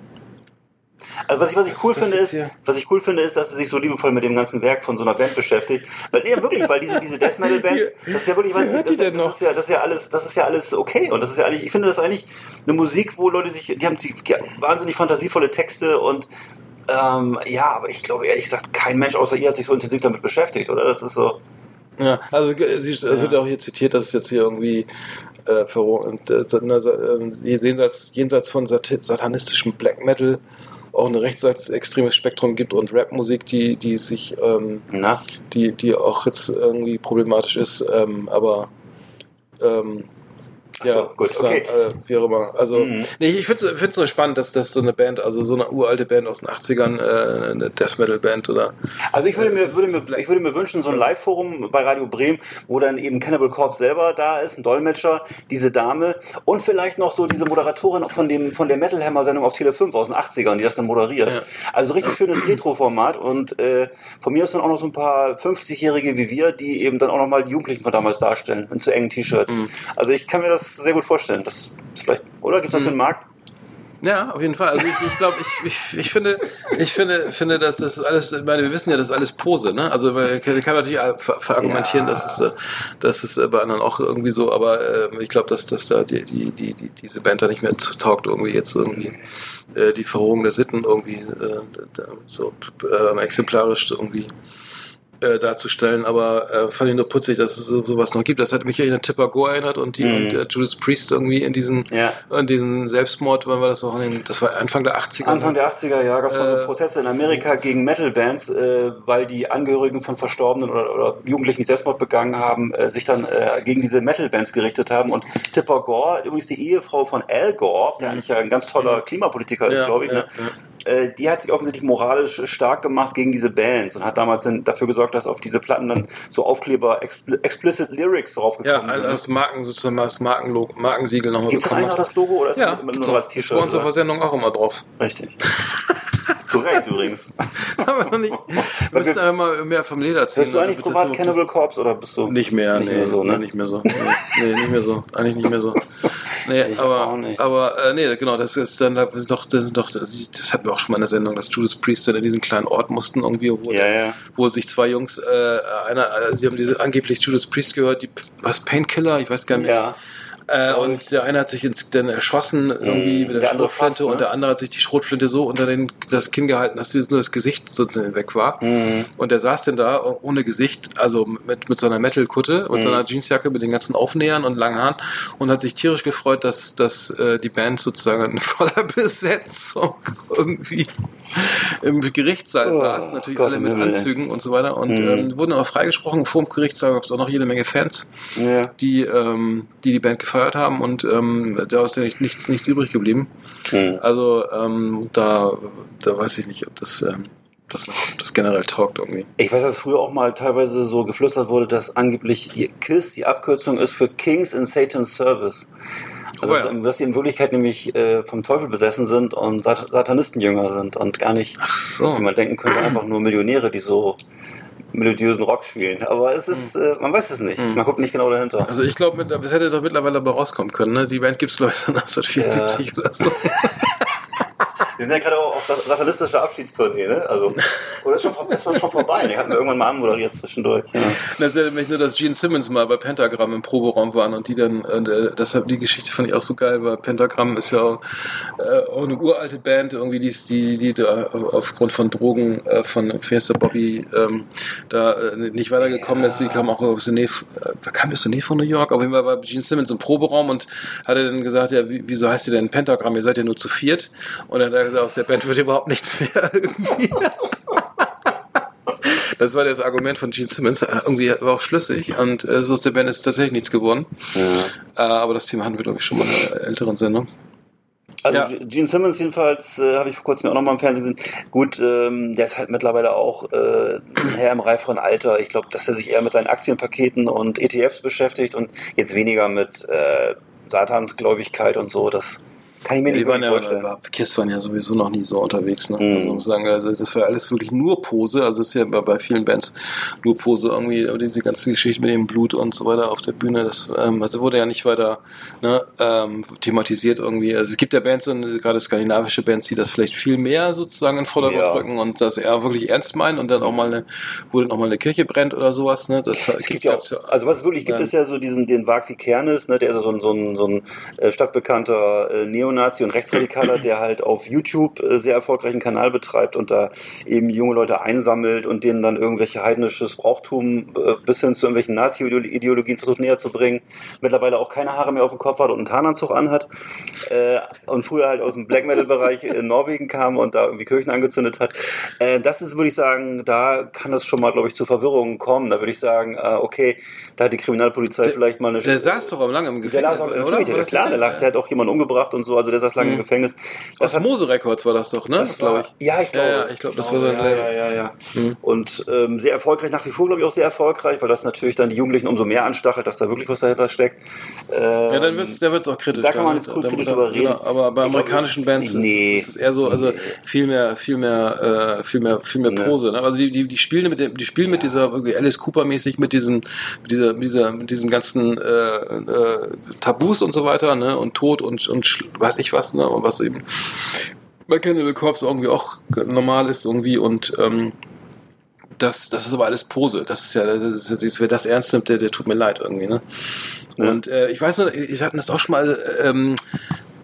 Also was ich, was ich Was cool ist das finde ist, was ich cool finde ist, dass sie sich so liebevoll mit dem ganzen Werk von so einer Band beschäftigt. Weil nee, wirklich, weil diese diese Death Metal Bands, das ist ja wirklich, hört das, das noch? ist ja das ist ja alles, das ist ja alles okay und das ist ja eigentlich, ich finde das eigentlich eine Musik, wo Leute sich, die haben die, wahnsinnig fantasievolle Texte und ähm, ja, aber ich glaube ehrlich gesagt, kein Mensch außer ihr hat sich so intensiv damit beschäftigt, oder? Das ist so. Ja, also sie, es wird auch hier zitiert, dass es jetzt hier irgendwie äh, und, äh, na, äh, jenseits, jenseits von sat satanistischem Black Metal auch ein rechtsextremes Spektrum gibt und Rapmusik, die, die sich, ähm, Na, die, die auch jetzt irgendwie problematisch ist, ähm, aber ähm, So, ja, gut, okay. äh, wie auch immer. Also, Mhm. nee, ich finde es nur spannend, dass das so eine Band, also so eine uralte Band aus den 80ern, äh, eine Death Metal Band oder Also ich würde Ja, mir, würde mir, ich würde mir wünschen, so ein Live-Forum bei Radio Bremen, wo dann eben Cannibal Corpse selber da ist, ein Dolmetscher, diese Dame und vielleicht noch so diese Moderatorin von dem von der Metal Hammer Sendung auf Tele 5 aus den 80ern, die das dann moderiert. Ja. Also richtig schönes Retro-Format und äh, von mir aus dann auch noch so ein paar 50-Jährige wie wir, die eben dann auch noch mal die Jugendlichen von damals darstellen, in zu engen T-Shirts. Mhm. Also ich kann mir das sehr gut vorstellen. Das ist vielleicht, oder gibt es das für den Markt? Ja, auf jeden Fall. Also ich, ich glaube, ich, ich, ich finde, ich finde, finde, dass das alles, ich meine, wir wissen ja, das ist alles Pose, ne? Also man kann natürlich ver verargumentieren, Ja. dass es, äh, dass es bei anderen auch irgendwie so, aber äh, ich glaube, dass, dass da die, die, die, die, diese Band da nicht mehr zu taugt, irgendwie jetzt irgendwie äh, die Verrohung der Sitten irgendwie äh, so äh, exemplarisch irgendwie äh, darzustellen, aber äh, fand ich nur putzig, dass es so, sowas noch gibt. Das hat mich ja an Tipper Gore erinnert und die Mhm. und äh, Judas Priest irgendwie in diesen Ja. in diesen Selbstmord, wann war das noch? In den, das war Anfang der 80er. Anfang ne? der 80er Jahre gab es mal Äh, so Prozesse in Amerika gegen Metal-Bands, äh, weil die Angehörigen von Verstorbenen oder, oder Jugendlichen, die Selbstmord begangen haben, äh, sich dann äh, gegen diese Metal-Bands gerichtet haben. Und Tipper Gore, übrigens die Ehefrau von Al Gore, der eigentlich ja ein ganz toller Klimapolitiker ist, Ja, glaube ich, ja, ne? Äh, die hat sich offensichtlich moralisch stark gemacht gegen diese Bands und hat damals dann dafür gesorgt, dass auf diese Platten dann so Aufkleber expl explicit Lyrics Ja, draufgekommen also sind. das Marken, sozusagen das Markenlogo, Markensiegel nochmal Gibt es eigentlich noch das Logo oder ist Ja, das immer nur als Ist T-Shirt? bei uns auf oder? der Sendung auch immer drauf. Richtig. Zu Recht übrigens. Aber noch nicht. Wir müssen aber mal mehr vom Leder ziehen. Hörst du eigentlich privat Cannibal Corpse oder bist du Nicht mehr, Nicht nee, mehr so, ne? nee, nicht mehr so. Nee, nee, nicht mehr so. Eigentlich nicht mehr so. Nee, Ich aber, auch nicht. aber äh, nee, genau, das ist dann doch, das, doch, das hatten wir auch schon mal in der Sendung, dass Judas Priest dann in diesen kleinen Ort mussten, irgendwie, wo, Ja, ja. wo sich zwei Jungs, äh, einer, äh, die haben diese angeblich Judas Priest gehört, die was Painkiller, ich weiß gar nicht mehr. Äh, und der eine hat sich ins, dann erschossen irgendwie mit der, Der Schrotflinte fast, ne? und der andere hat sich die Schrotflinte so unter den, das Kinn gehalten, dass nur das Gesicht sozusagen weg war. Mhm. Und der saß denn da ohne Gesicht, also mit, mit so einer Metal-Kutte und Mhm. so einer Jeansjacke mit den ganzen Aufnähern und langen Haaren und hat sich tierisch gefreut, dass, dass äh, die Band sozusagen in voller Besetzung irgendwie im Gerichtssaal Oh, saß, natürlich Gott alle mit Himmel, ey. Anzügen und so weiter und Mhm. ähm, wurden aber freigesprochen. Vor dem Gerichtssaal gab es auch noch jede Menge Fans Ja. die, ähm, die die Band gefeiert haben und ähm, da ist ja nicht, nichts, nichts übrig geblieben. Hm. Also ähm, da, da weiß ich nicht, ob das, ähm, das, ob das generell taugt irgendwie. Ich weiß, dass früher auch mal teilweise so geflüstert wurde, dass angeblich die KISS die Abkürzung ist für Kings in Satan's Service. Also, Oh ja. dass, dass sie in Wirklichkeit nämlich äh, vom Teufel besessen sind und Sat Satanistenjünger sind und gar nicht, so. wie man denken könnte, einfach nur Millionäre, die so melodiösen Rock spielen. Aber es ist, äh, man weiß es nicht. Man guckt nicht genau dahinter. Also ich glaube, das hätte doch mittlerweile aber rauskommen können. Ne? Die Band gibt es, glaube ich, seit 1974 oder so. Die sind ja gerade auch auf sa- satanistischer Abschiedstournee, ne? Also, oder ist schon, ist schon vorbei. Die hatten wir irgendwann mal anmoderiert zwischendurch. Ja. Das erinnert mich nur, dass Gene Simmons mal bei Pentagram im Proberaum waren und die dann, äh, deshalb die Geschichte fand ich auch so geil, weil Pentagram ist ja auch, äh, auch eine uralte Band, irgendwie, die, die, die da aufgrund von Drogen äh, von Fester Bobby ähm, da äh, nicht weitergekommen ist. Die kam auch aus der Nähe, äh, kam aus der Nähe von New York. Auf jeden Fall war Gene Simmons im Proberaum und hatte dann gesagt, ja, wie- wieso heißt ihr denn Pentagram? Ihr seid ja nur zu viert. Und dann hat er gesagt, aus der Band wird überhaupt nichts mehr irgendwie. Das war das Argument von Gene Simmons. Äh, Irgendwie war auch schlüssig und äh, aus der Band ist tatsächlich nichts geworden. Äh, aber das Thema hatten wir, glaube ich, schon mal in einer älteren Sendung. Also Ja. Gene Simmons jedenfalls, äh, habe ich vor kurzem auch noch mal im Fernsehen gesehen. Gut, ähm, der ist halt mittlerweile auch äh, ein Herr im reiferen Alter. Ich glaube, dass er sich eher mit seinen Aktienpaketen und ETFs beschäftigt und jetzt weniger mit äh, Satansgläubigkeit und so. Das kann ich mir Die nicht waren ja, vorstellen. war, Kiss waren ja sowieso noch nie so unterwegs. Ne? Mhm. Also muss sagen, also das war alles wirklich nur Pose. Also es ist ja bei, vielen Bands nur Pose irgendwie, aber diese ganze Geschichte mit dem Blut und so weiter auf der Bühne, das ähm, also wurde ja nicht weiter ne, ähm, thematisiert irgendwie. Also es gibt ja Bands, gerade skandinavische Bands, die das vielleicht viel mehr sozusagen in Vordergrund Ja. rücken und das eher wirklich ernst meinen und dann auch mal eine, wo dann auch mal eine Kirche brennt oder sowas. Ne? Das Es gibt ja auch, also was wirklich gibt, Ja. ist ja so diesen, den Wagvi Kernes, ne, der ist ja so ein, so ein, so ein äh, stadtbekannter äh, Neonazi und Rechtsradikaler, der halt auf YouTube äh, sehr erfolgreichen Kanal betreibt und da eben junge Leute einsammelt und denen dann irgendwelche heidnisches Brauchtum äh, bis hin zu irgendwelchen Nazi-Ideologien versucht näher zu bringen. Mittlerweile auch keine Haare mehr auf dem Kopf hat und einen Tarnanzug anhat äh, und früher halt aus dem Black Metal-Bereich in Norwegen kam und da irgendwie Kirchen angezündet hat. Das ist, würde ich sagen, da kann es schon mal, glaube ich, zu Verwirrungen kommen. Da würde ich sagen, okay, da hat die Kriminalpolizei vielleicht mal eine... Der saß doch aber lange im der Gefängnis, lag auch, oder? natürlich, der, das klar, der, der hat auch jemanden umgebracht und so, also der saß lange im Gefängnis. Das Osmose Records war das doch, ne? das Glaub war, ja, ich glaube, Ja, ja, ich glaube, das war sein ja, Label. ja, ja, ja. Und ähm, sehr erfolgreich, nach wie vor, glaube ich, auch sehr erfolgreich, weil das natürlich dann die Jugendlichen umso mehr anstachelt, dass da wirklich was dahinter steckt. Ähm, Ja, dann wird's, da wird's auch kritisch. da kann man jetzt gut kritisch drüber reden. Genau, aber bei Ich glaub, amerikanischen Bands nee. ist, ist es eher so, also viel mehr, viel mehr, äh, viel mehr, viel mehr. Pose. Ne? Also die, die, die spielen mit dem, die spielen mit dieser irgendwie Alice Cooper mäßig mit diesen, mit dieser, mit dieser, mit diesen ganzen äh, äh, Tabus und so weiter, ne? Und Tod und und sch- weiß ich was, ne? Und was eben bei Cannibal Corpse irgendwie auch normal ist irgendwie und ähm, das, das ist aber alles Pose. Das ist ja, das ist, das, wer das ernst nimmt, der, der tut mir leid irgendwie, ne? Und äh, ich weiß noch, wir hatten das auch schon mal, ähm,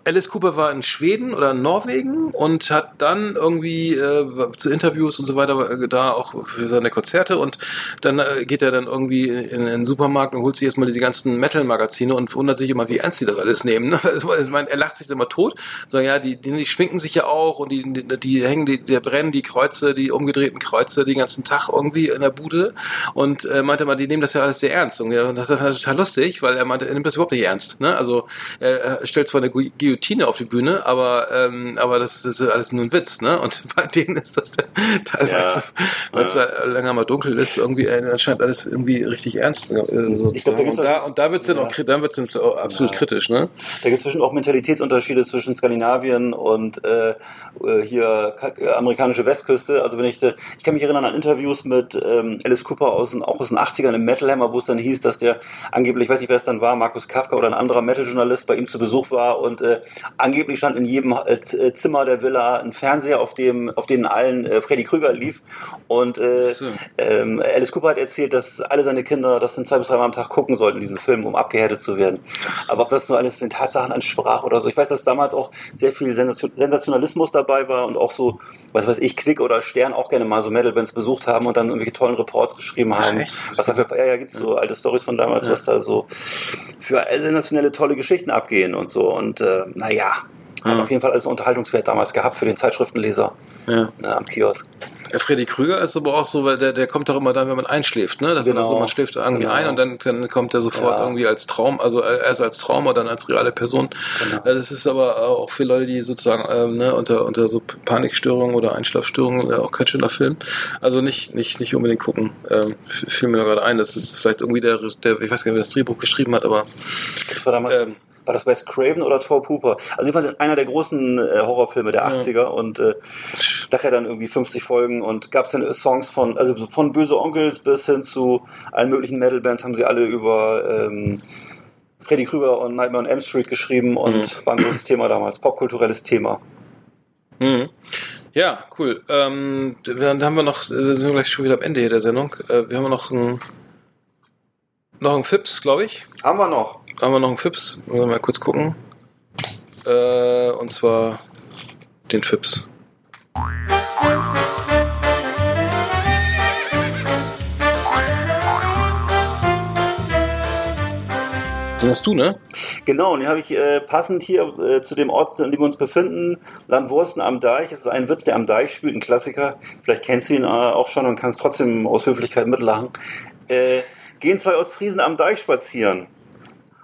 Alice Cooper war in Schweden oder Norwegen und hat dann irgendwie äh, zu Interviews und so weiter äh, da auch für seine Konzerte und dann äh, geht er dann irgendwie in, in den Supermarkt und holt sich erstmal diese ganzen Metal-Magazine und wundert sich immer, wie ernst die das alles nehmen. Ne? Also, ich meine, er lacht sich immer tot, sagen, ja, die, die, die schminken sich ja auch und die, die, die hängen, die, der brennen die Kreuze, die umgedrehten Kreuze den ganzen Tag irgendwie in der Bude und äh, meinte mal, die nehmen das ja alles sehr ernst und, das ist total lustig, weil er meinte, er nimmt das überhaupt nicht ernst. Ne? Also er, er stellt zwar eine Gu- Guillotine auf die Bühne, aber ähm, aber das ist alles nur ein Witz, ne? Und bei denen ist das dann teilweise, Ja. weil es da länger mal dunkel ist, irgendwie äh, anscheinend alles irgendwie richtig ernst. Äh. Ich glaub, da und, da, was- und da wird's dann Ja. auch dann wird's dann auch absolut kritisch, ne? Da gibt es bestimmt auch Mentalitätsunterschiede zwischen Skandinavien und äh, äh, hier äh, amerikanische Westküste. Also wenn ich, ich kann mich erinnern an Interviews mit ähm, Alice Cooper aus den, auch aus den 80ern im Metal Hammer, wo es dann hieß, dass der angeblich, ich weiß nicht, wer es dann war, Markus Kafka oder ein anderer Metal-Journalist bei ihm zu Besuch war und äh, angeblich stand in jedem äh, äh, Zimmer der Villa ein Fernseher, auf dem auf denen allen äh, Freddy Krüger lief und äh, ähm, Alice Cooper hat erzählt, dass alle seine Kinder das in zwei bis dreimal am Tag gucken sollten, diesen Film, um abgehärtet zu werden. Aber ob das nur alles den Tatsachen entsprach oder so. Ich weiß, dass damals auch sehr viel Sensation- Sensationalismus dabei war und auch so, was weiß ich, Quick oder Stern auch gerne mal so Metal-Bands besucht haben und dann irgendwelche tollen Reports geschrieben haben. Was da für, ja, ja, gibt's so alte Stories von damals, was da so für sensationelle, tolle Geschichten abgehen und so. Und äh, naja, hat auf jeden Fall alles Unterhaltungswert damals gehabt für den Zeitschriftenleser Ja. ne, am Kiosk. Der Freddy Krüger ist aber auch so, weil der, der kommt doch immer dann, wenn man einschläft, ne? Das Genau. ist so, man schläft irgendwie Genau. ein und dann, dann kommt er sofort Ja. irgendwie als Traum, also erst als Traum und dann als reale Person. Genau. Das ist aber auch für Leute, die sozusagen ähm, ne, unter, unter so Panikstörungen oder Einschlafstörungen äh, auch kein schöner Film. Also nicht, nicht, nicht unbedingt gucken. Ähm, fiel mir gerade ein, das ist vielleicht irgendwie der, der, ich weiß gar nicht, wer das Drehbuch geschrieben hat, aber Das war damals, Ähm. War das Wes Craven oder Thor Hooper? Also jedenfalls einer der großen äh, Horrorfilme der 80er und äh, nachher dann irgendwie 50 Folgen und gab es dann äh, Songs von, also von Böse Onkels bis hin zu allen möglichen Metal-Bands haben sie alle über ähm, Freddy Krüger und Nightmare on Elm Street geschrieben und Mhm. war ein großes Thema damals, popkulturelles Thema. Mhm. Ja, cool. Ähm, dann haben wir noch, äh, sind wir gleich schon wieder am Ende hier der Sendung. Äh, wir haben noch einen, noch einen Fips, glaube ich. Haben wir noch. Haben wir noch einen Fips? Müssen wir mal kurz gucken. Äh, und zwar den Fips. Den hast du, ne? Genau, und den habe ich äh, passend hier äh, zu dem Ort, in dem wir uns befinden, Landwursten am Deich. Es ist ein Witz, der am Deich spielt, ein Klassiker. Vielleicht kennst du ihn äh, auch schon und kannst trotzdem aus Höflichkeit mitlachen. Äh, gehen zwei Ostfriesen am Deich spazieren.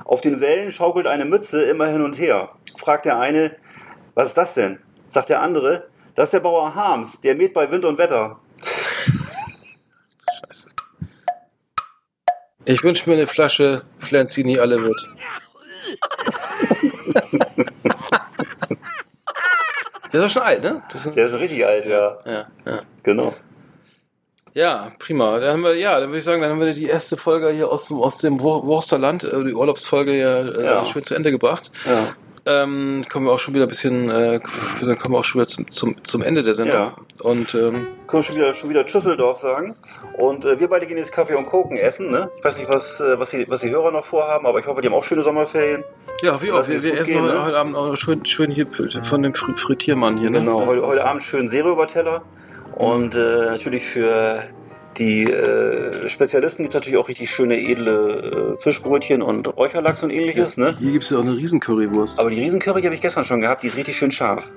Auf den Wellen schaukelt eine Mütze immer hin und her. Fragt der eine, was ist das denn? Sagt der andere, das ist der Bauer Harms, der mäht bei Wind und Wetter. Scheiße. Ich wünsche mir eine Flasche Flanzini alle wird. Der ist doch schon alt, ne? Das ist, Der ist schon richtig alt, ja. ja, ja. Genau. Ja, prima. Dann haben wir, ja, dann würde ich sagen, dann haben wir die erste Folge hier aus dem, aus dem Wursterland, äh, die Urlaubsfolge ja, äh, Ja. schön zu Ende gebracht. Ja. Ähm, kommen wir auch schon wieder ein bisschen, äh, dann kommen wir auch schon wieder zum, zum, zum Ende der Sendung. Ja. Und ähm, Können wir schon wieder, schon wieder Tschüsseldorf sagen. Und äh, wir beide gehen jetzt Kaffee und Koken essen. Ne? Ich weiß nicht, was, äh, was, die, was die Hörer noch vorhaben, aber ich hoffe, die haben auch schöne Sommerferien. ja, wie auch, wir, wir essen gehen, heute, ne? heute Abend auch schön, schön hier von dem Fri- Frittiermann hier. Ne? Genau, heute, heute Abend schön Seerüberteller. Und äh, natürlich für die äh, Spezialisten gibt es natürlich auch richtig schöne, edle äh, Fischbrötchen und Räucherlachs und ähnliches. Ne? Hier gibt es ja auch eine riesen Currywurst. Aber die Riesencurry habe ich gestern schon gehabt, die ist richtig schön scharf.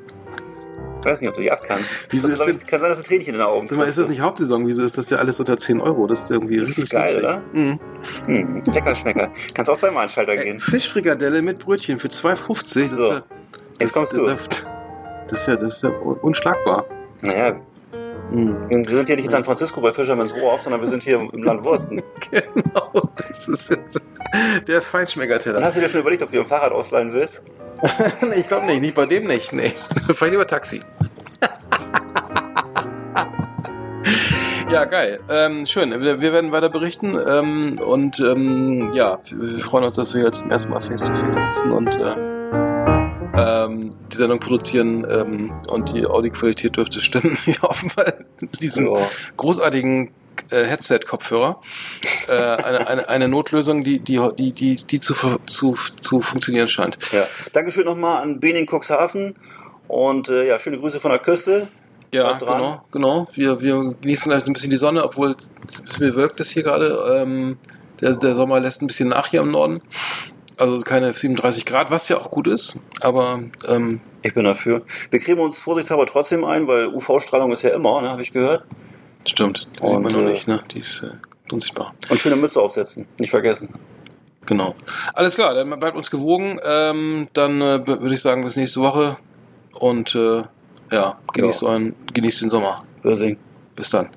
Ich weiß nicht, ob du die abkannst. Wieso das ist ich, kann sein, dass du Tränchen in den Augen Sag mal, ist das nicht Hauptsaison? Wieso ist das ja alles unter 10 Euro? Das ist irgendwie Das ist richtig geil, oder? Mhm. Hm, lecker Schmecker. Kannst auch zweimal an den Schalter Ey, gehen. Fischfrikadelle mit Brötchen für 2,50. Das So, ja, Jetzt kommst du. Das, das, ist ja, das ist ja un- unschlagbar. Naja, Mhm. wir sind hier nicht in San Francisco bei Fisherman's Wharf, sondern wir sind hier im Land Wursten. Genau, das ist jetzt der Feinschmeckerteller. hast du dir schon überlegt, ob du dir ein Fahrrad ausleihen willst? ich glaube nicht, nicht bei dem nicht. Nee. Fahr lieber Taxi. Ja, geil. Ähm, schön. Wir, werden weiter berichten. Ähm, und ähm, ja, wir freuen uns, dass wir jetzt zum ersten Mal face-to-face sitzen und äh, ähm, die Sendung produzieren. Ähm, und die Audioqualität dürfte stimmen. Wir hoffen mal mit diesem Ja. großartigen äh, Headset-Kopfhörer. äh, eine, eine, eine Notlösung, die, die, die, die, die zu, zu, zu funktionieren scheint. Ja. Dankeschön nochmal an Bening Cuxhaven und äh, ja, schöne Grüße von der Küste. Ja, genau, genau. Wir, wir genießen gleich ein bisschen die Sonne, obwohl es ein bisschen bewölkt ist hier gerade. Ähm, der, der Sommer lässt ein bisschen nach hier im Norden. Also keine 37 Grad, was ja auch gut ist. Aber ähm, Ich bin dafür. Wir cremen uns vorsichtshalber trotzdem ein, weil UV-Strahlung ist ja immer, ne, habe ich gehört. stimmt, die Und, sieht man noch äh, nicht, ne? Die ist äh, unsichtbar. Und schöne Mütze aufsetzen, nicht vergessen. Genau. Alles klar, dann bleibt uns gewogen. Ähm, dann äh, würde ich sagen, bis nächste Woche. Und äh, ja, genießt, Ja. Euren, genießt den Sommer. Wir sehen. Bis dann.